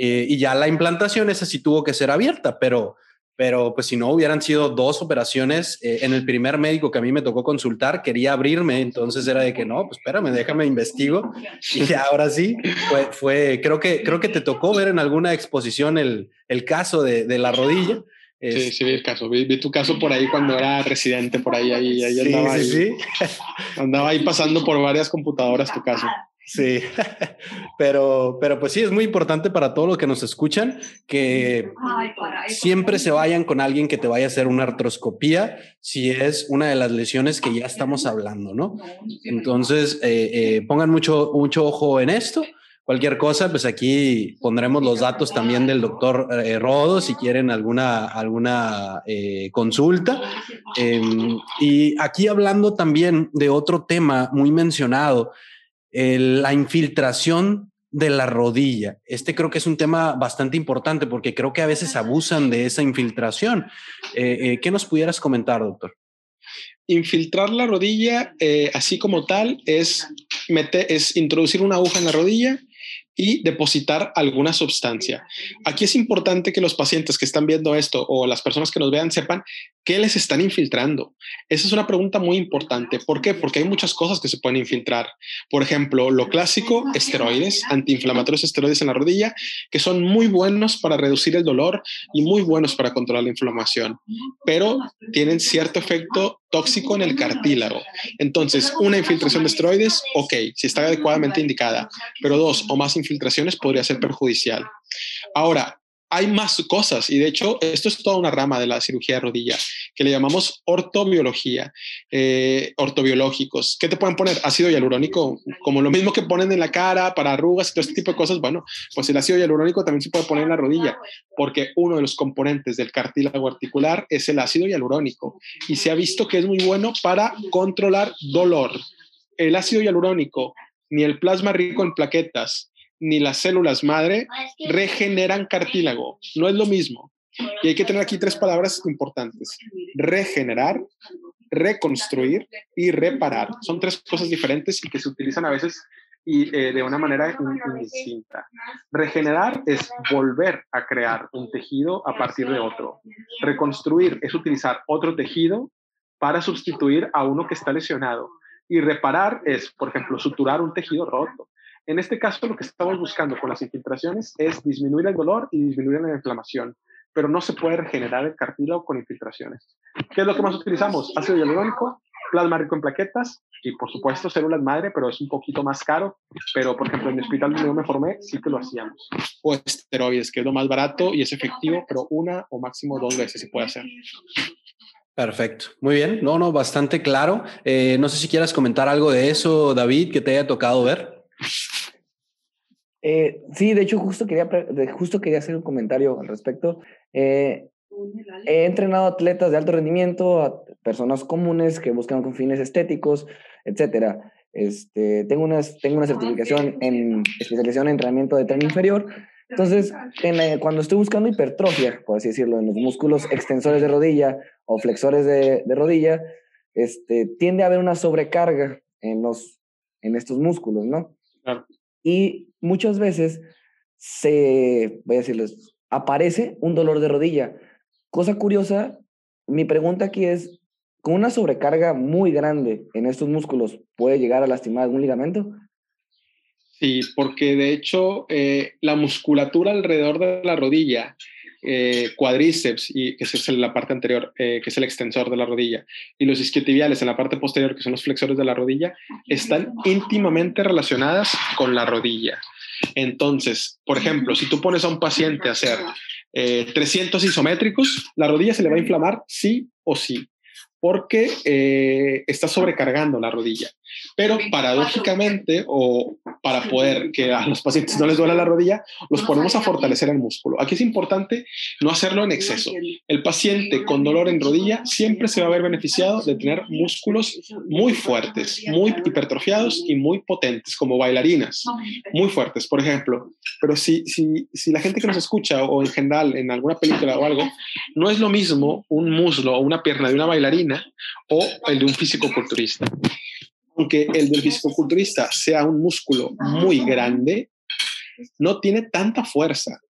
eh, y ya la implantación esa sí tuvo que ser abierta, pero pero pues si no hubieran sido dos operaciones, eh, en el primer médico que a mí me tocó consultar quería abrirme, entonces era de que no, pues espérame, déjame investigo. Y ahora sí, fue, fue creo, que, creo que te tocó ver en alguna exposición el, el caso de, de la rodilla. Sí, sí, vi el caso. Vi, tu caso por ahí cuando era residente, por ahí, ahí, ahí sí, andaba, sí, ahí, sí. andaba ahí pasando por varias computadoras tu caso. Sí, pero, pero pues sí, es muy importante para todos los que nos escuchan que siempre se vayan con alguien que te vaya a hacer una artroscopía si es una de las lesiones que ya estamos hablando, ¿no? Entonces, eh, eh, pongan mucho, mucho ojo en esto. Cualquier cosa, pues aquí pondremos los datos también del doctor eh, Rodo si quieren alguna, alguna eh, consulta. Eh, y aquí hablando también de otro tema muy mencionado, el, la infiltración de la rodilla. Este creo que es un tema bastante importante porque creo que a veces abusan de esa infiltración. Eh, eh, ¿Qué nos pudieras comentar, doctor? Infiltrar la rodilla, eh, así como tal, es, meter, es introducir una aguja en la rodilla y depositar alguna sustancia. Aquí es importante que los pacientes que están viendo esto o las personas que nos vean sepan qué les están infiltrando. Esa es una pregunta muy importante. ¿Por qué? Porque hay muchas cosas que se pueden infiltrar. Por ejemplo, lo clásico, esteroides, antiinflamatorios esteroides en la rodilla, que son muy buenos para reducir el dolor y muy buenos para controlar la inflamación, pero tienen cierto efecto tóxico en el cartílago. Entonces, una infiltración de esteroides, ok, si está adecuadamente indicada, pero dos o más infiltraciones podría ser perjudicial. Ahora, hay más cosas y de hecho esto es toda una rama de la cirugía de rodilla que le llamamos ortobiología, eh, ortobiológicos. ¿Qué te pueden poner? Ácido hialurónico, como lo mismo que ponen en la cara para arrugas y todo este tipo de cosas. Bueno, pues el ácido hialurónico también se puede poner en la rodilla porque uno de los componentes del cartílago articular es el ácido hialurónico y se ha visto que es muy bueno para controlar dolor. El ácido hialurónico ni el plasma rico en plaquetas ni las células madre regeneran cartílago. No es lo mismo. Y hay que tener aquí tres palabras importantes. Regenerar, reconstruir y reparar. Son tres cosas diferentes y que se utilizan a veces y eh, de una manera indistinta. Regenerar es volver a crear un tejido a partir de otro. Reconstruir es utilizar otro tejido para sustituir a uno que está lesionado. Y reparar es, por ejemplo, suturar un tejido roto. En este caso, lo que estamos buscando con las infiltraciones es disminuir el dolor y disminuir la inflamación, pero no se puede regenerar el cartílago con infiltraciones. ¿Qué es lo que más utilizamos? Ácido hialurónico, plasma rico en plaquetas y, por supuesto, células madre, pero es un poquito más caro. Pero, por ejemplo, en el hospital donde yo me formé, sí que lo hacíamos. O esteroides, que es lo más barato y es efectivo, pero una o máximo dos veces se puede hacer. Perfecto, muy bien. No, no, bastante claro. Eh, no sé si quieras comentar algo de eso, David, que te haya tocado ver. Eh, sí, de hecho, justo quería, justo quería hacer un comentario al respecto. Eh, he entrenado atletas de alto rendimiento, a personas comunes que buscan con fines estéticos, etcétera. este, tengo, una, tengo una certificación en especialización en entrenamiento de tren inferior. Entonces, cuando estoy buscando hipertrofia, por así decirlo, en los músculos extensores de rodilla o flexores de, rodilla, este, tiende a haber una sobrecarga en, los, en estos músculos, ¿no? Y muchas veces se, voy a decirles, aparece un dolor de rodilla. Cosa curiosa, mi pregunta aquí es, ¿con una sobrecarga muy grande en estos músculos puede llegar a lastimar algún ligamento? Sí, porque de hecho eh, la musculatura alrededor de la rodilla, eh, cuadríceps, y, que es la parte anterior, eh, que es el extensor de la rodilla, y los isquiotibiales en la parte posterior, que son los flexores de la rodilla, están íntimamente relacionadas con la rodilla. Entonces, por ejemplo, si tú pones a un paciente a hacer 300 isométricos, la rodilla se le va a inflamar sí o sí porque eh, está sobrecargando la rodilla. Pero paradójicamente, o para poder que a los pacientes no les duela la rodilla, los ponemos a fortalecer el músculo. Aquí es importante no hacerlo en exceso. El paciente con dolor en rodilla siempre se va a ver beneficiado de tener músculos muy fuertes, muy hipertrofiados y muy potentes, como bailarinas, muy fuertes, por ejemplo. Pero si, si, si la gente que nos escucha o en general en alguna película o algo, no es lo mismo un muslo o una pierna de una bailarina o el de un físico-culturista aunque el del fisicoculturista sea un músculo muy grande, no tiene tanta fuerza.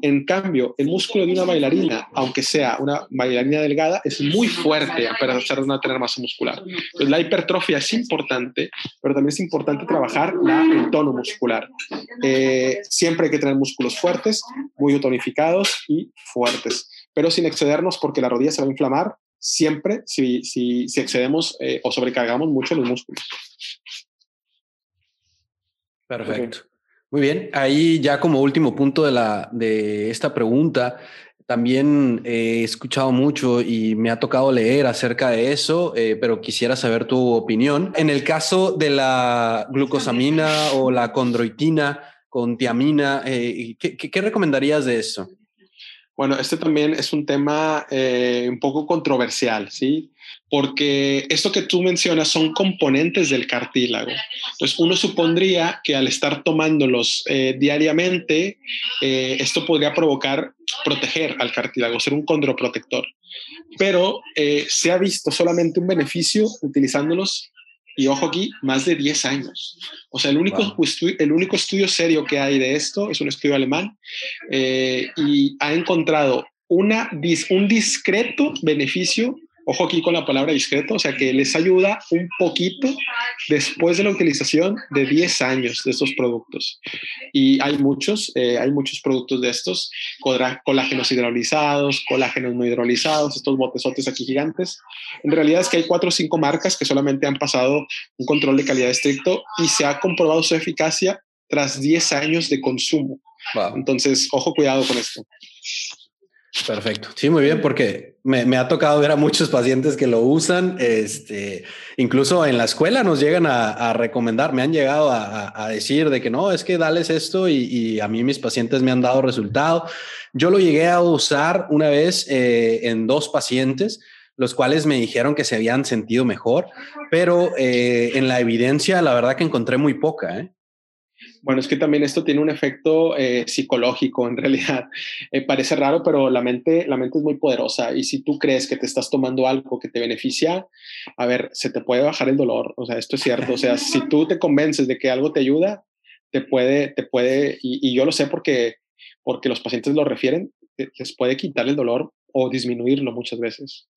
En cambio, el músculo de una bailarina, aunque sea una bailarina delgada, es muy fuerte a pesar de no tener masa muscular. Entonces, la hipertrofia es importante, pero también es importante trabajar la, el tono muscular. Eh, siempre hay que tener músculos fuertes, muy tonificados y fuertes, pero sin excedernos porque la rodilla se va a inflamar siempre si, si, si excedemos eh, o sobrecargamos mucho los músculos. Perfecto. Muy bien. Ahí ya como último punto de, la, de esta pregunta, también he escuchado mucho y me ha tocado leer acerca de eso, eh, pero quisiera saber tu opinión. En el caso de la glucosamina o la condroitina con tiamina, eh, ¿qué, ¿qué, recomendarías de eso? Bueno, este también es un tema eh, un poco controversial, ¿sí? Porque esto que tú mencionas son componentes del cartílago. Entonces, uno supondría que al estar tomándolos eh, diariamente, eh, esto podría provocar, proteger al cartílago, ser un condroprotector. Pero se ha visto solamente un beneficio utilizándolos y ojo aquí, más de 10 años. O sea, el único, el único estudio serio que hay de esto es un estudio alemán eh, y ha encontrado una, un discreto beneficio Ojo aquí con la palabra discreto, o sea que les ayuda un poquito después de la utilización de 10 años de estos productos. Y hay muchos, eh, hay muchos productos de estos, colágenos hidrolizados, colágenos no hidrolizados, estos botesotes aquí gigantes. En realidad es que hay cuatro o cinco marcas que solamente han pasado un control de calidad estricto y se ha comprobado su eficacia tras 10 años de consumo. Entonces, ojo, cuidado con esto. Perfecto. Sí, muy bien, porque me, ha tocado ver a muchos pacientes que lo usan. Este, incluso en la escuela nos llegan a, recomendar, me han llegado a, decir de que no, es que dales esto y, a mí mis pacientes me han dado resultado. Yo lo llegué a usar una vez eh, en dos pacientes los cuales me dijeron que se habían sentido mejor, pero eh, en la evidencia la verdad que encontré muy poca. ¿eh? Bueno, es que también esto tiene un efecto eh, psicológico en realidad. Eh, parece raro, pero la mente, la mente es muy poderosa y si tú crees que te estás tomando algo que te beneficia, a ver, se te puede bajar el dolor. O sea, esto es cierto. O sea, si tú te convences de que algo te ayuda, te puede, te puede, y, yo lo sé porque, porque los pacientes lo refieren, les puede quitar el dolor o disminuirlo muchas veces.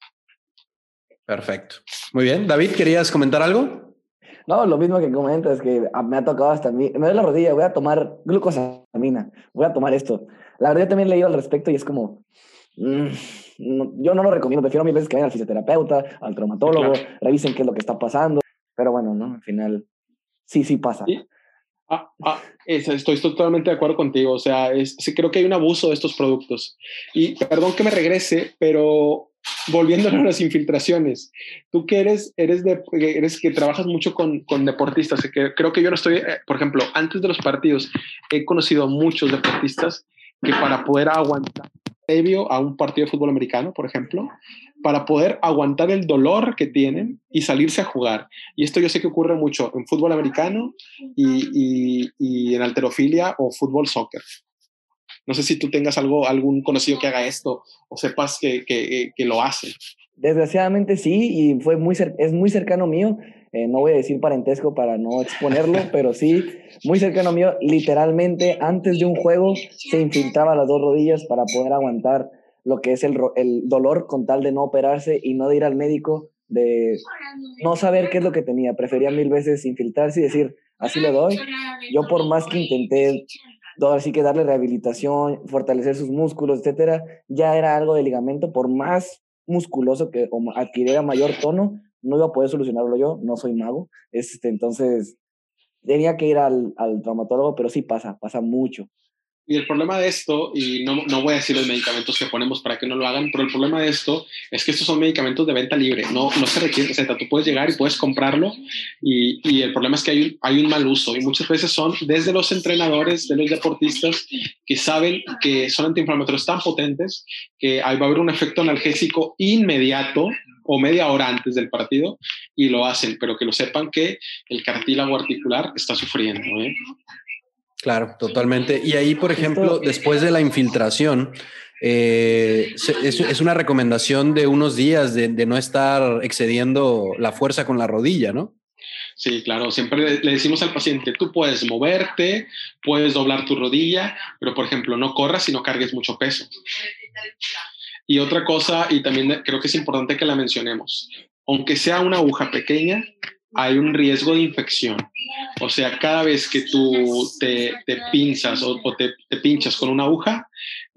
Perfecto. Muy bien. David, ¿querías comentar algo? No, lo mismo que comentas, que me ha tocado hasta a mí. Me duele la rodilla, voy a tomar glucosamina, voy a tomar esto. La verdad, yo también he leído al respecto y es como. Mm, yo no lo recomiendo, prefiero mil veces que vayan al fisioterapeuta, al traumatólogo, revisen qué es lo que está pasando. Pero bueno, ¿no? Al final, sí, sí pasa. Ah, ah, estoy totalmente de acuerdo contigo. O sea, es, sí, creo que hay un abuso de estos productos. Y perdón que me regrese, pero volviendo a las infiltraciones, tú que eres, eres, de, eres que trabajas mucho con, con deportistas, que creo que yo no estoy, eh, por ejemplo, antes de los partidos, he conocido muchos deportistas que para poder aguantar previo a un partido de fútbol americano, por ejemplo, para poder aguantar el dolor que tienen y salirse a jugar. Y esto yo sé que ocurre mucho en fútbol americano y, y, en alterofilia o fútbol soccer. No sé si tú tengas algo, algún conocido que haga esto o sepas que, que, que lo hace. Desgraciadamente sí, y fue muy es muy cercano mío. Eh, no voy a decir parentesco para no exponerlo, pero sí, muy cercano mío. Literalmente, antes de un juego, se infiltraba las dos rodillas para poder aguantar lo que es el, el dolor con tal de no operarse y no de ir al médico, de no saber qué es lo que tenía. Prefería mil veces infiltrarse y decir, así le doy. Yo por más que intenté así que darle rehabilitación, fortalecer sus músculos, etcétera, ya era algo de ligamento, por más musculoso que adquiriera mayor tono, no iba a poder solucionarlo yo, no soy mago, este, entonces tenía que ir al, al traumatólogo, pero sí pasa, pasa mucho. Y el problema de esto, y no, no, voy a decir los medicamentos que ponemos para que no lo hagan, pero el problema de esto es que estos son medicamentos de venta libre, no, no se requiere receta, tú puedes llegar y puedes comprarlo y, y, el problema es que hay un, hay un mal uso y muchas veces son desde los entrenadores, de los deportistas que saben que son antiinflamatorios tan potentes que ahí va a haber un efecto analgésico inmediato o media hora antes del partido y lo hacen, pero que lo sepan que el cartílago articular está sufriendo. ¿eh? Claro, totalmente. Y ahí, por ejemplo, después de la infiltración, eh, es, una recomendación de unos días de, no estar excediendo la fuerza con la rodilla, ¿no? Sí, claro. Siempre le, decimos al paciente, tú puedes moverte, puedes doblar tu rodilla, pero por ejemplo, no corras y no cargues mucho peso. Y otra cosa, y también creo que es importante que la mencionemos, aunque sea una aguja pequeña, hay un riesgo de infección. O sea, cada vez que tú te, pinzas o, te, pinchas con una aguja,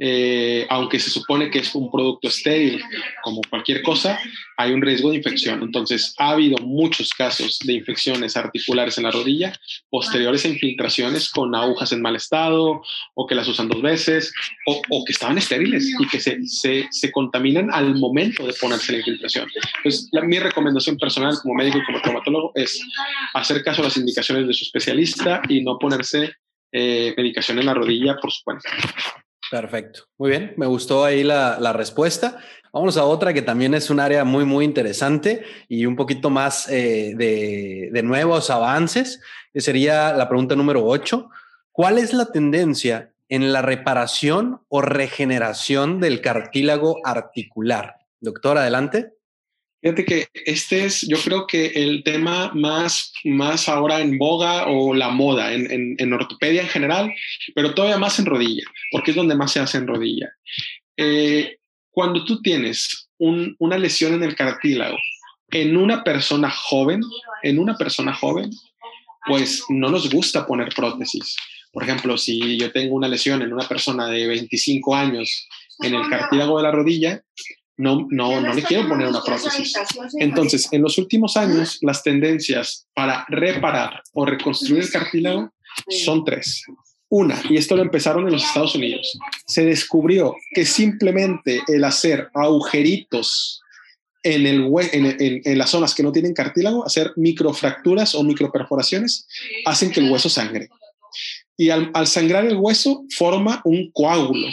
eh, aunque se supone que es un producto estéril, como cualquier cosa, hay un riesgo de infección. Entonces, ha habido muchos casos de infecciones articulares en la rodilla posteriores a infiltraciones con agujas en mal estado o que las usan dos veces o, que estaban estériles y que se, se, se, contaminan al momento de ponerse la infiltración. Entonces, mi recomendación personal como médico y como traumatólogo es hacer caso a las indicaciones de su especialista y no ponerse eh, medicación en la rodilla por su cuenta. Perfecto. Muy bien. Me gustó ahí la, la, respuesta. Vamos a otra que también es un área muy, muy interesante y un poquito más eh, de, de, nuevos avances, sería la pregunta número 8. ¿Cuál es la tendencia en la reparación o regeneración del cartílago articular? Doctor, adelante. Fíjate que este es, yo creo que el tema más, más ahora en boga o la moda en, ortopedia en general, pero todavía más en rodilla, porque es donde más se hace en rodilla. Eh, cuando tú tienes una lesión en el cartílago en una persona joven, en una persona joven, pues no nos gusta poner prótesis. Por ejemplo, si yo tengo una lesión en una persona de 25 años en el cartílago de la rodilla, no, no, no le quiero poner una prótesis. Entonces, en los últimos años, las tendencias para reparar o reconstruir el cartílago son tres. Una, y esto lo empezaron en los Estados Unidos, se descubrió que simplemente el hacer agujeritos en, el, en, en, las zonas que no tienen cartílago, hacer microfracturas o microperforaciones, hacen que el hueso sangre. Y al, al sangrar el hueso forma un coágulo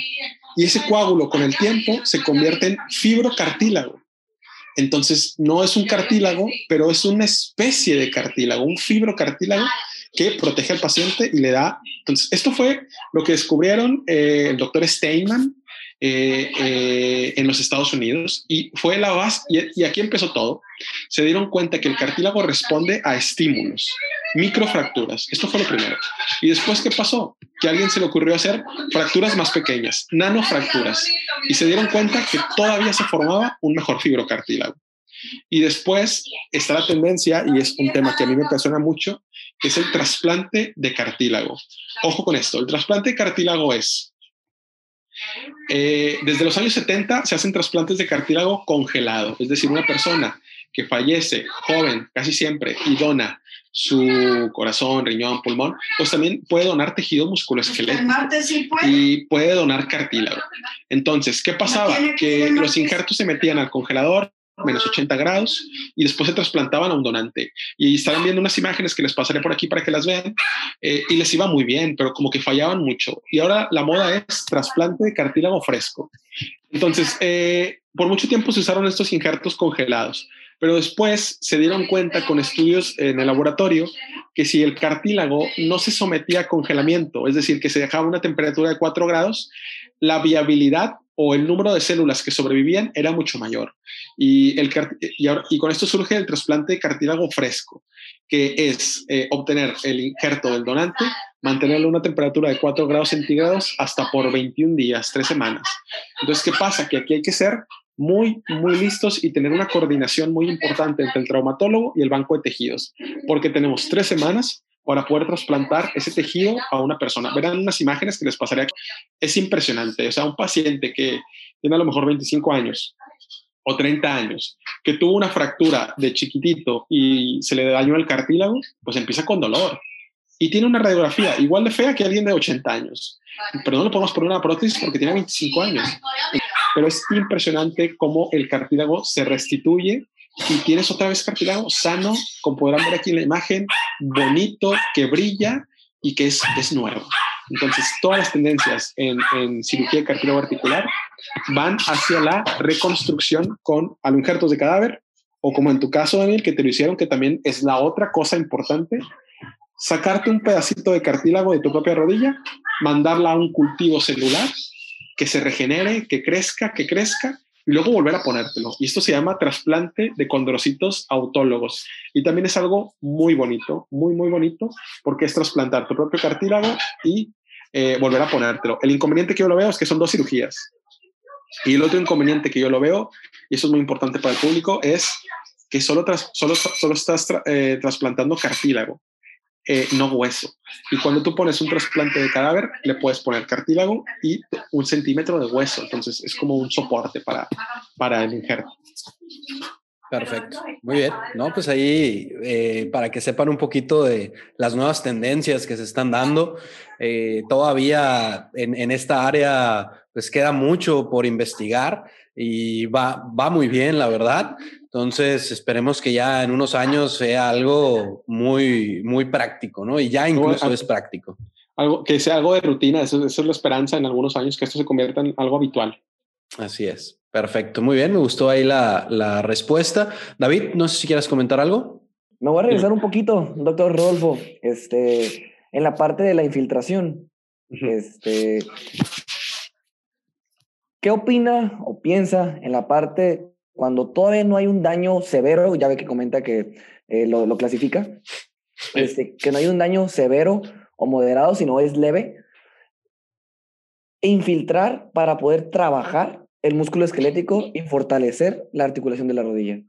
y ese coágulo con el tiempo se convierte en fibrocartílago. Entonces, no es un cartílago, pero es una especie de cartílago, un fibrocartílago que protege al paciente y le da. Entonces, esto fue lo que descubrieron eh, el doctor Steinman eh, eh, en los Estados Unidos y fue la base, y, aquí empezó todo. Se dieron cuenta que el cartílago responde a estímulos, microfracturas. Esto fue lo primero. Y después, ¿qué pasó? Que a alguien se le ocurrió hacer fracturas más pequeñas, nanofracturas, y se dieron cuenta que todavía se formaba un mejor fibrocartílago. Y después está la tendencia, y es un tema que a mí me apasiona mucho, que es el trasplante de cartílago. Ojo con esto, el trasplante de cartílago es eh, desde los años 70 se hacen trasplantes de cartílago congelado, es decir, una persona que fallece joven casi siempre y dona su corazón, riñón, pulmón, pues también puede donar tejido musculoesquelético y puede donar cartílago. Entonces, ¿qué pasaba? Que los injertos se metían al congelador menos 80 grados, y después se trasplantaban a un donante. Y estaban viendo unas imágenes que les pasaré por aquí para que las vean, eh, y les iba muy bien, pero como que fallaban mucho. Y ahora la moda es trasplante de cartílago fresco. Entonces, eh, por mucho tiempo se usaron estos injertos congelados, pero después se dieron cuenta con estudios en el laboratorio que si el cartílago no se sometía a congelamiento, es decir, que se dejaba una temperatura de 4 grados, la viabilidad o el número de células que sobrevivían era mucho mayor. Y, el, y, con esto surge el trasplante de cartílago fresco, que es eh, obtener el injerto del donante, mantenerlo a una temperatura de 4 grados centígrados hasta por 21 días, 3 semanas. Entonces, ¿qué pasa? Que aquí hay que ser muy, muy listos y tener una coordinación muy importante entre el traumatólogo y el banco de tejidos, porque tenemos tres semanas para poder trasplantar ese tejido a una persona. Verán unas imágenes que les pasaré. Es impresionante. O sea, un paciente que tiene a lo mejor 25 años o 30 años, que tuvo una fractura de chiquitito y se le dañó el cartílago, pues empieza con dolor. Y tiene una radiografía igual de fea que alguien de 80 años. Pero no le podemos poner una prótesis porque tiene 25 años. Pero es impresionante cómo el cartílago se restituye y tienes otra vez cartílago sano, como podrán ver aquí en la imagen, bonito, que brilla y que es, es nuevo. Entonces, todas las tendencias en, en cirugía cartílago articular van hacia la reconstrucción con injertos de cadáver o como en tu caso, Daniel, que te lo hicieron, que también es la otra cosa importante, sacarte un pedacito de cartílago de tu propia rodilla, mandarla a un cultivo celular que se regenere, que crezca, que crezca y luego volver a ponértelo. Y esto se llama trasplante de condrocitos autólogos. Y también es algo muy bonito, muy, muy bonito, porque es trasplantar tu propio cartílago y eh, volver a ponértelo. El inconveniente que yo lo veo es que son dos cirugías. Y el otro inconveniente que yo lo veo, y eso es muy importante para el público, es que solo, solo, solo estás eh, trasplantando cartílago. Eh, no hueso. Y cuando tú pones un trasplante de cadáver, le puedes poner cartílago y un centímetro de hueso. Entonces es como un soporte para, para el injerto. Perfecto, muy bien. No, pues ahí eh, para que sepan un poquito de las nuevas tendencias que se están dando, eh, todavía en, en, esta área pues queda mucho por investigar y va, va muy bien, la verdad. Entonces, esperemos que ya en unos años sea algo muy, muy práctico, ¿no? Y ya incluso es práctico. Algo que sea algo de rutina, eso, es la esperanza en algunos años, que esto se convierta en algo habitual. Así es. Perfecto. Muy bien, me gustó ahí la, la respuesta. David, no sé si quieras comentar algo. Me voy a regresar un poquito, doctor Rodolfo, este, en la parte de la infiltración. Este, ¿Qué opina o piensa en la parte cuando todavía no hay un daño severo, ya ve que comenta que eh, lo, lo, clasifica, este, que no hay un daño severo o moderado, sino es leve, e infiltrar para poder trabajar el músculo esquelético y fortalecer la articulación de la rodilla.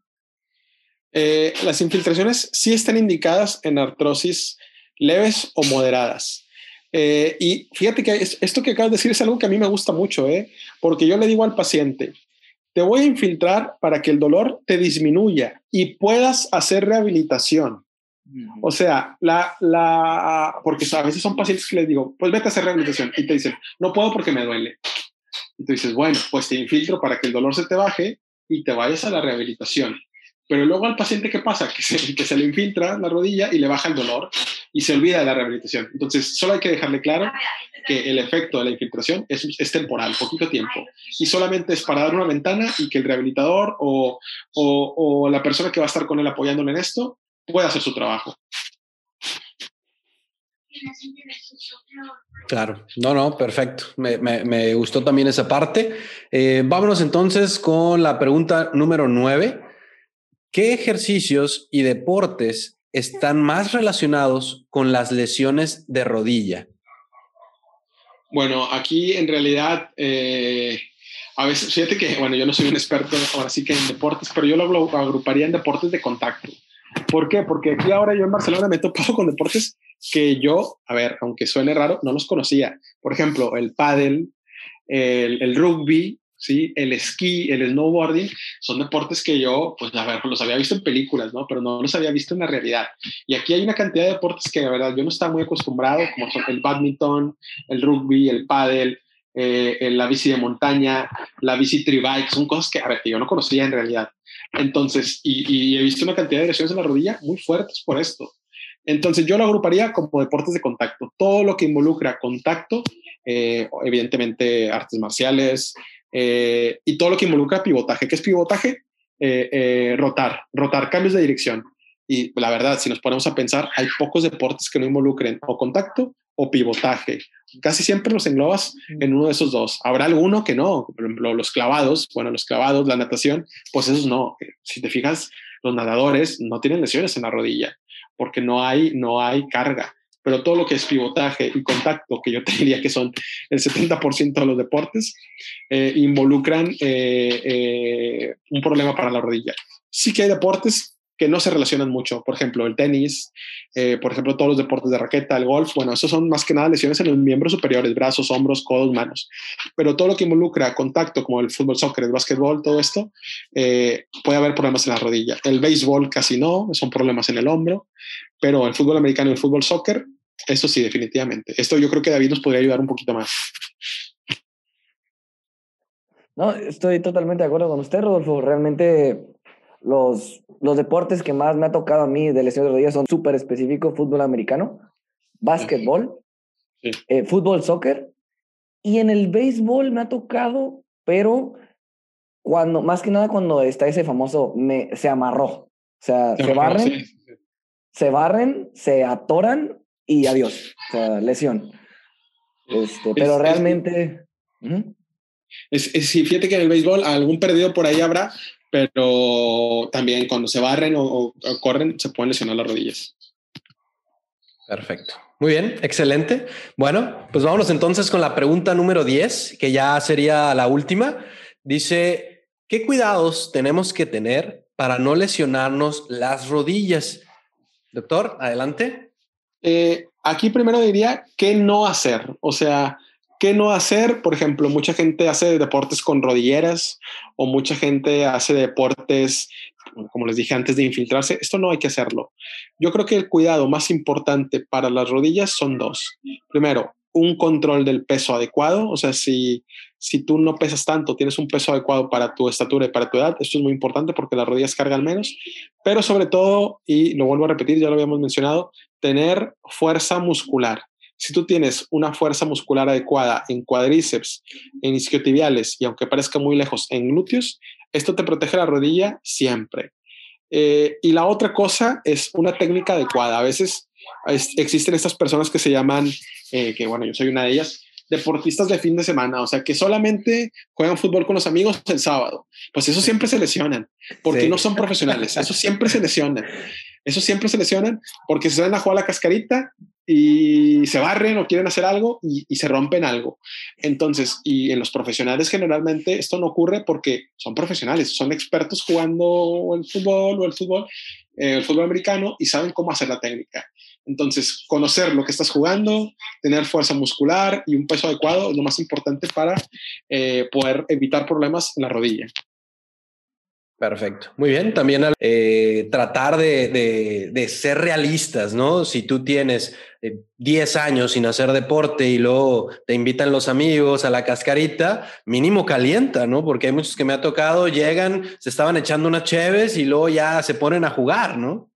Eh, las infiltraciones sí están indicadas en artrosis leves o moderadas. Eh, y fíjate que esto que acabas de decir es algo que a mí me gusta mucho, ¿eh? porque yo le digo al paciente, te voy a infiltrar para que el dolor te disminuya y puedas hacer rehabilitación. O sea, la, la, porque a veces son pacientes que les digo, pues vete a hacer rehabilitación y te dicen, no puedo porque me duele. Y tú dices, bueno, pues te infiltro para que el dolor se te baje y te vayas a la rehabilitación. Pero luego al paciente, ¿qué pasa? Que se, le infiltra la rodilla y le baja el dolor y se olvida de la rehabilitación. Entonces, solo hay que dejarle claro que el efecto de la infiltración es, temporal, poquito tiempo, y solamente es para dar una ventana y que el rehabilitador o, o, la persona que va a estar con él apoyándole en esto pueda hacer su trabajo. Claro, no, no, perfecto. Me, me, me gustó también esa parte. Eh, vámonos entonces con la pregunta número nueve. ¿Qué ejercicios y deportes están más relacionados con las lesiones de rodilla? Bueno, aquí en realidad, eh, a veces, fíjate que, bueno, yo no soy un experto ahora sí que en deportes, pero yo lo agruparía en deportes de contacto. ¿Por qué? Porque aquí ahora yo en Barcelona me he topado con deportes que yo, a ver, aunque suene raro, no los conocía. Por ejemplo, el pádel, el, el rugby, ¿sí? El esquí, el snowboarding, son deportes que yo, pues a ver, los había visto en películas, ¿no? Pero no los había visto en la realidad. Y aquí hay una cantidad de deportes que, la verdad, yo no estaba muy acostumbrado, como son el badminton, el rugby, el pádel, eh, la bici de montaña, la bici tribike, son cosas que, a ver, que yo no conocía en realidad. Entonces, y, he visto una cantidad de lesiones en la rodilla muy fuertes por esto. Entonces, yo lo agruparía como deportes de contacto. Todo lo que involucra contacto, eh, evidentemente artes marciales, eh, y todo lo que involucra pivotaje. ¿Qué es pivotaje? rotar, rotar, cambios de dirección. Y la verdad, si nos ponemos a pensar, hay pocos deportes que no involucren o contacto o pivotaje. Casi siempre los englobas en uno de esos dos. Habrá alguno que no, por ejemplo, los clavados, bueno, los clavados, la natación, pues esos no. Si te fijas, los nadadores no tienen lesiones en la rodilla porque no hay, no hay carga. Pero todo lo que es pivotaje y contacto, que yo te diría que son el 70% de los deportes, eh, involucran eh, eh, un problema para la rodilla. Sí que hay deportes que no se relacionan mucho. Por ejemplo, el tenis, eh, por ejemplo, todos los deportes de raqueta, el golf, bueno, esos son más que nada lesiones en los miembros superiores, brazos, hombros, codos, manos. Pero todo lo que involucra contacto, como el fútbol, soccer, el básquetbol, todo esto, eh, puede haber problemas en la rodilla. El béisbol casi no, son problemas en el hombro, pero el fútbol americano y el fútbol soccer, eso sí, definitivamente. Esto yo creo que David nos podría ayudar un poquito más. No, estoy totalmente de acuerdo con usted, Rodolfo. Realmente los, los deportes que más me ha tocado a mí de lesión de rodillas son súper específicos, fútbol americano, básquetbol, eh, fútbol, soccer, y en el béisbol me ha tocado, pero cuando, más que nada cuando está ese famoso, me, se amarró, o sea, se, barren, se barren, se atoran y adiós, o sea, lesión. Este, pero realmente... Es, es, fíjate que en el béisbol algún perdido por ahí habrá, pero también cuando se barren o, corren se pueden lesionar las rodillas. Perfecto. Muy bien, excelente. Bueno, pues vámonos entonces con la pregunta número 10, que ya sería la última. Dice, ¿qué cuidados tenemos que tener para no lesionarnos las rodillas? Doctor, adelante. Eh, aquí primero diría, ¿qué no hacer? O sea, ¿Qué no hacer? Por ejemplo, mucha gente hace deportes con rodilleras o mucha gente hace deportes, como les dije antes, de infiltrarse. Esto no hay que hacerlo. Yo creo que el cuidado más importante para las rodillas son dos. Primero, un control del peso adecuado. O sea, si, si tú no pesas tanto, tienes un peso adecuado para tu estatura y para tu edad, esto es muy importante porque las rodillas cargan menos. Pero sobre todo, y lo vuelvo a repetir, ya lo habíamos mencionado, tener fuerza muscular. Si tú tienes una fuerza muscular adecuada en cuadríceps, en isquiotibiales y aunque parezca muy lejos en glúteos, esto te protege la rodilla siempre. Eh, y la otra cosa es una técnica adecuada. A veces existen estas personas que se llaman, eh, que bueno, yo soy una de ellas, deportistas de fin de semana, o sea, que solamente juegan fútbol con los amigos el sábado. Pues eso siempre se lesionan, porque no son profesionales, eso siempre se lesionan. Eso siempre se lesionan porque se van a jugar la cascarita y se barren o quieren hacer algo y, se rompen algo. Entonces, y en los profesionales generalmente esto no ocurre porque son profesionales, son expertos jugando el fútbol o el fútbol, eh, el fútbol americano y saben cómo hacer la técnica. Entonces, conocer lo que estás jugando, tener fuerza muscular y un peso adecuado es lo más importante para eh, poder evitar problemas en la rodilla. Perfecto. Muy bien. También eh, tratar de, ser realistas, ¿no? Si tú tienes 10 eh, años sin hacer deporte y luego te invitan los amigos a la cascarita, mínimo calienta, ¿no? Porque hay muchos que me ha tocado, llegan, se estaban echando unas cheves y luego ya se ponen a jugar, ¿no?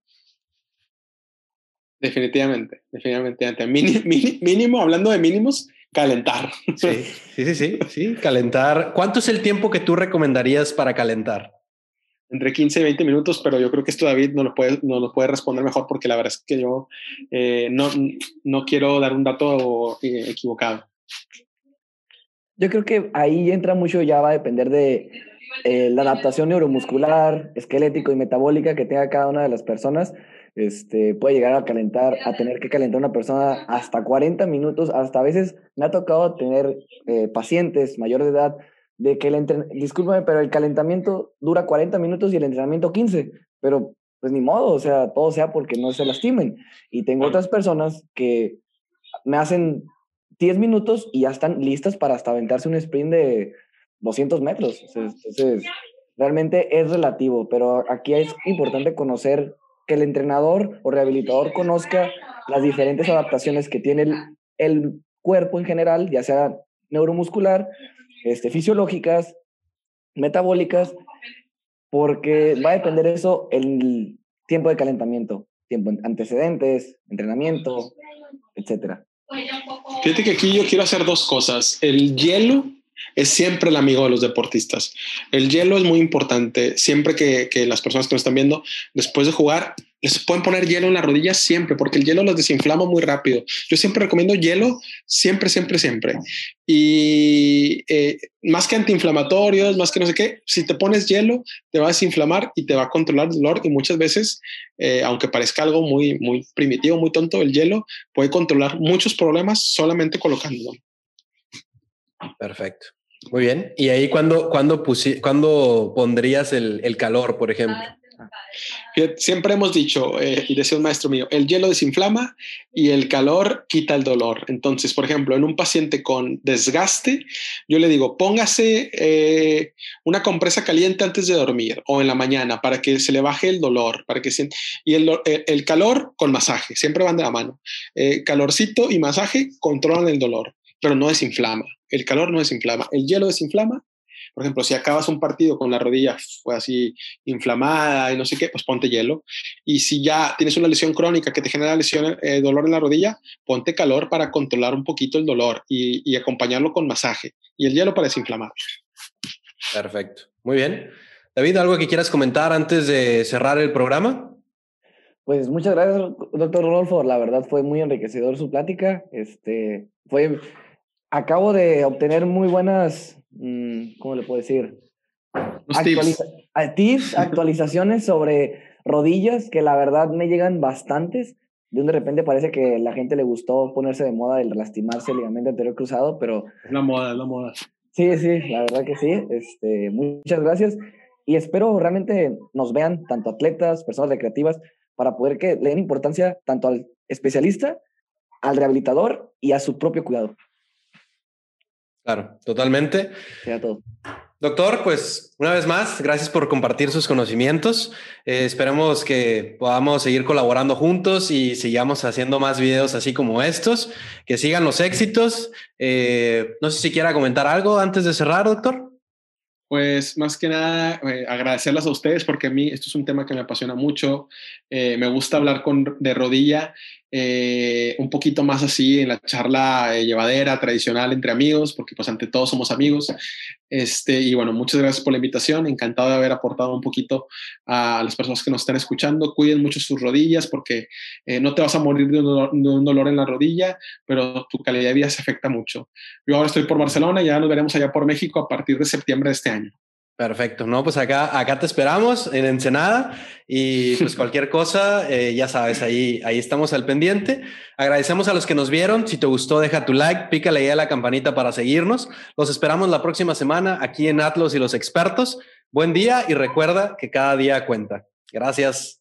Definitivamente, definitivamente. Mínimo, hablando de mínimos, calentar. Sí, sí, sí, sí, sí, calentar. ¿Cuánto es el tiempo que tú recomendarías para calentar? entre 15 y 20 minutos, pero yo creo que esto David no lo puede, no lo puede responder mejor porque la verdad es que yo eh, no, no quiero dar un dato eh, equivocado. Yo creo que ahí entra mucho, ya va a depender de eh, la adaptación neuromuscular, esquelético y metabólica que tenga cada una de las personas. Este, puede llegar a calentar, a tener que calentar una persona hasta 40 minutos, hasta a veces me ha tocado tener pacientes mayores de edad de que el entrenamiento, pero el calentamiento dura 40 minutos y el entrenamiento 15, pero pues ni modo, o sea, todo sea porque no se lastimen. Y tengo otras personas que me hacen 10 minutos y ya están listas para hasta aventarse un sprint de 200 metros. Entonces, realmente es relativo, pero aquí es importante conocer que el entrenador o rehabilitador conozca las diferentes adaptaciones que tiene el, el cuerpo en general, ya sea neuromuscular, este, fisiológicas, metabólicas, porque va a depender eso el tiempo de calentamiento, tiempo antecedentes, entrenamiento, etcétera. Fíjate que aquí yo quiero hacer dos cosas. El hielo es siempre el amigo de los deportistas. El hielo es muy importante. Siempre que, que, las personas que nos están viendo, después de jugar, les pueden poner hielo en las rodillas siempre, porque el hielo los desinflama muy rápido. Yo siempre recomiendo hielo, siempre, siempre, siempre. Y eh, más que antiinflamatorios, más que no sé qué, si te pones hielo, te va a desinflamar y te va a controlar el dolor. Y muchas veces, eh, aunque parezca algo muy, muy primitivo, muy tonto, el hielo puede controlar muchos problemas solamente colocándolo. Perfecto. Muy bien. ¿Y ahí cuándo, cuando cuando pondrías el, el calor, por ejemplo? Siempre hemos dicho, eh, y decía un maestro mío, el hielo desinflama y el calor quita el dolor. Entonces, por ejemplo, en un paciente con desgaste, yo le digo, póngase eh, una compresa caliente antes de dormir o en la mañana para que se le baje el dolor, para que. Y el, el, calor con masaje, siempre van de la mano. Eh, calorcito y masaje controlan el dolor, pero no desinflama. El calor no desinflama. El hielo desinflama por ejemplo, si acabas un partido con la rodilla fue así inflamada y no sé qué, pues ponte hielo. Y si ya tienes una lesión crónica que te genera lesión, eh, dolor en la rodilla, ponte calor para controlar un poquito el dolor y, y acompañarlo con masaje. Y el hielo para desinflamar. Perfecto. Muy bien. David, ¿algo que quieras comentar antes de cerrar el programa? Pues muchas gracias, doctor Rodolfo. La verdad fue muy enriquecedor su plática. Este, fue, acabo de obtener muy buenas Mm, ¿cómo le puedo decir? tips. tips, actualizaciones sobre rodillas que la verdad me llegan bastantes. De de repente parece que la gente le gustó ponerse de moda el lastimarse el ligamento anterior cruzado, pero... Es la moda, es la moda. Sí, sí, la verdad que sí. Este, muchas gracias. Y espero realmente nos vean tanto atletas, personas recreativas, para poder que le den importancia tanto al especialista, al rehabilitador y a su propio cuidado. Claro, totalmente. todo. Doctor, pues una vez más, gracias por compartir sus conocimientos. Eh, esperemos que podamos seguir colaborando juntos y sigamos haciendo más videos así como estos. Que sigan los éxitos. Eh, no sé si quiera comentar algo antes de cerrar, doctor. Pues más que nada, eh, agradecerles a ustedes porque a mí esto es un tema que me apasiona mucho. me gusta hablar con, de rodilla eh, un poquito más así en la charla eh, llevadera, tradicional entre amigos, porque pues ante todo somos amigos. Este, y bueno, muchas gracias por la invitación, encantado de haber aportado un poquito a las personas que nos están escuchando. Cuiden mucho sus rodillas porque eh, no te vas a morir de un, dolor, de un, dolor, en la rodilla, pero tu calidad de vida se afecta mucho. Yo ahora estoy por Barcelona ya nos veremos allá por México a partir de septiembre de este año. Perfecto, no, pues acá, acá te esperamos en Ensenada y pues cualquier cosa, eh, ya sabes, ahí, ahí estamos al pendiente. Agradecemos a los que nos vieron. Si te gustó, deja tu like, pícale ahí a la campanita para seguirnos. Los esperamos la próxima semana aquí en Atlos y los expertos. Buen día y recuerda que cada día cuenta. Gracias.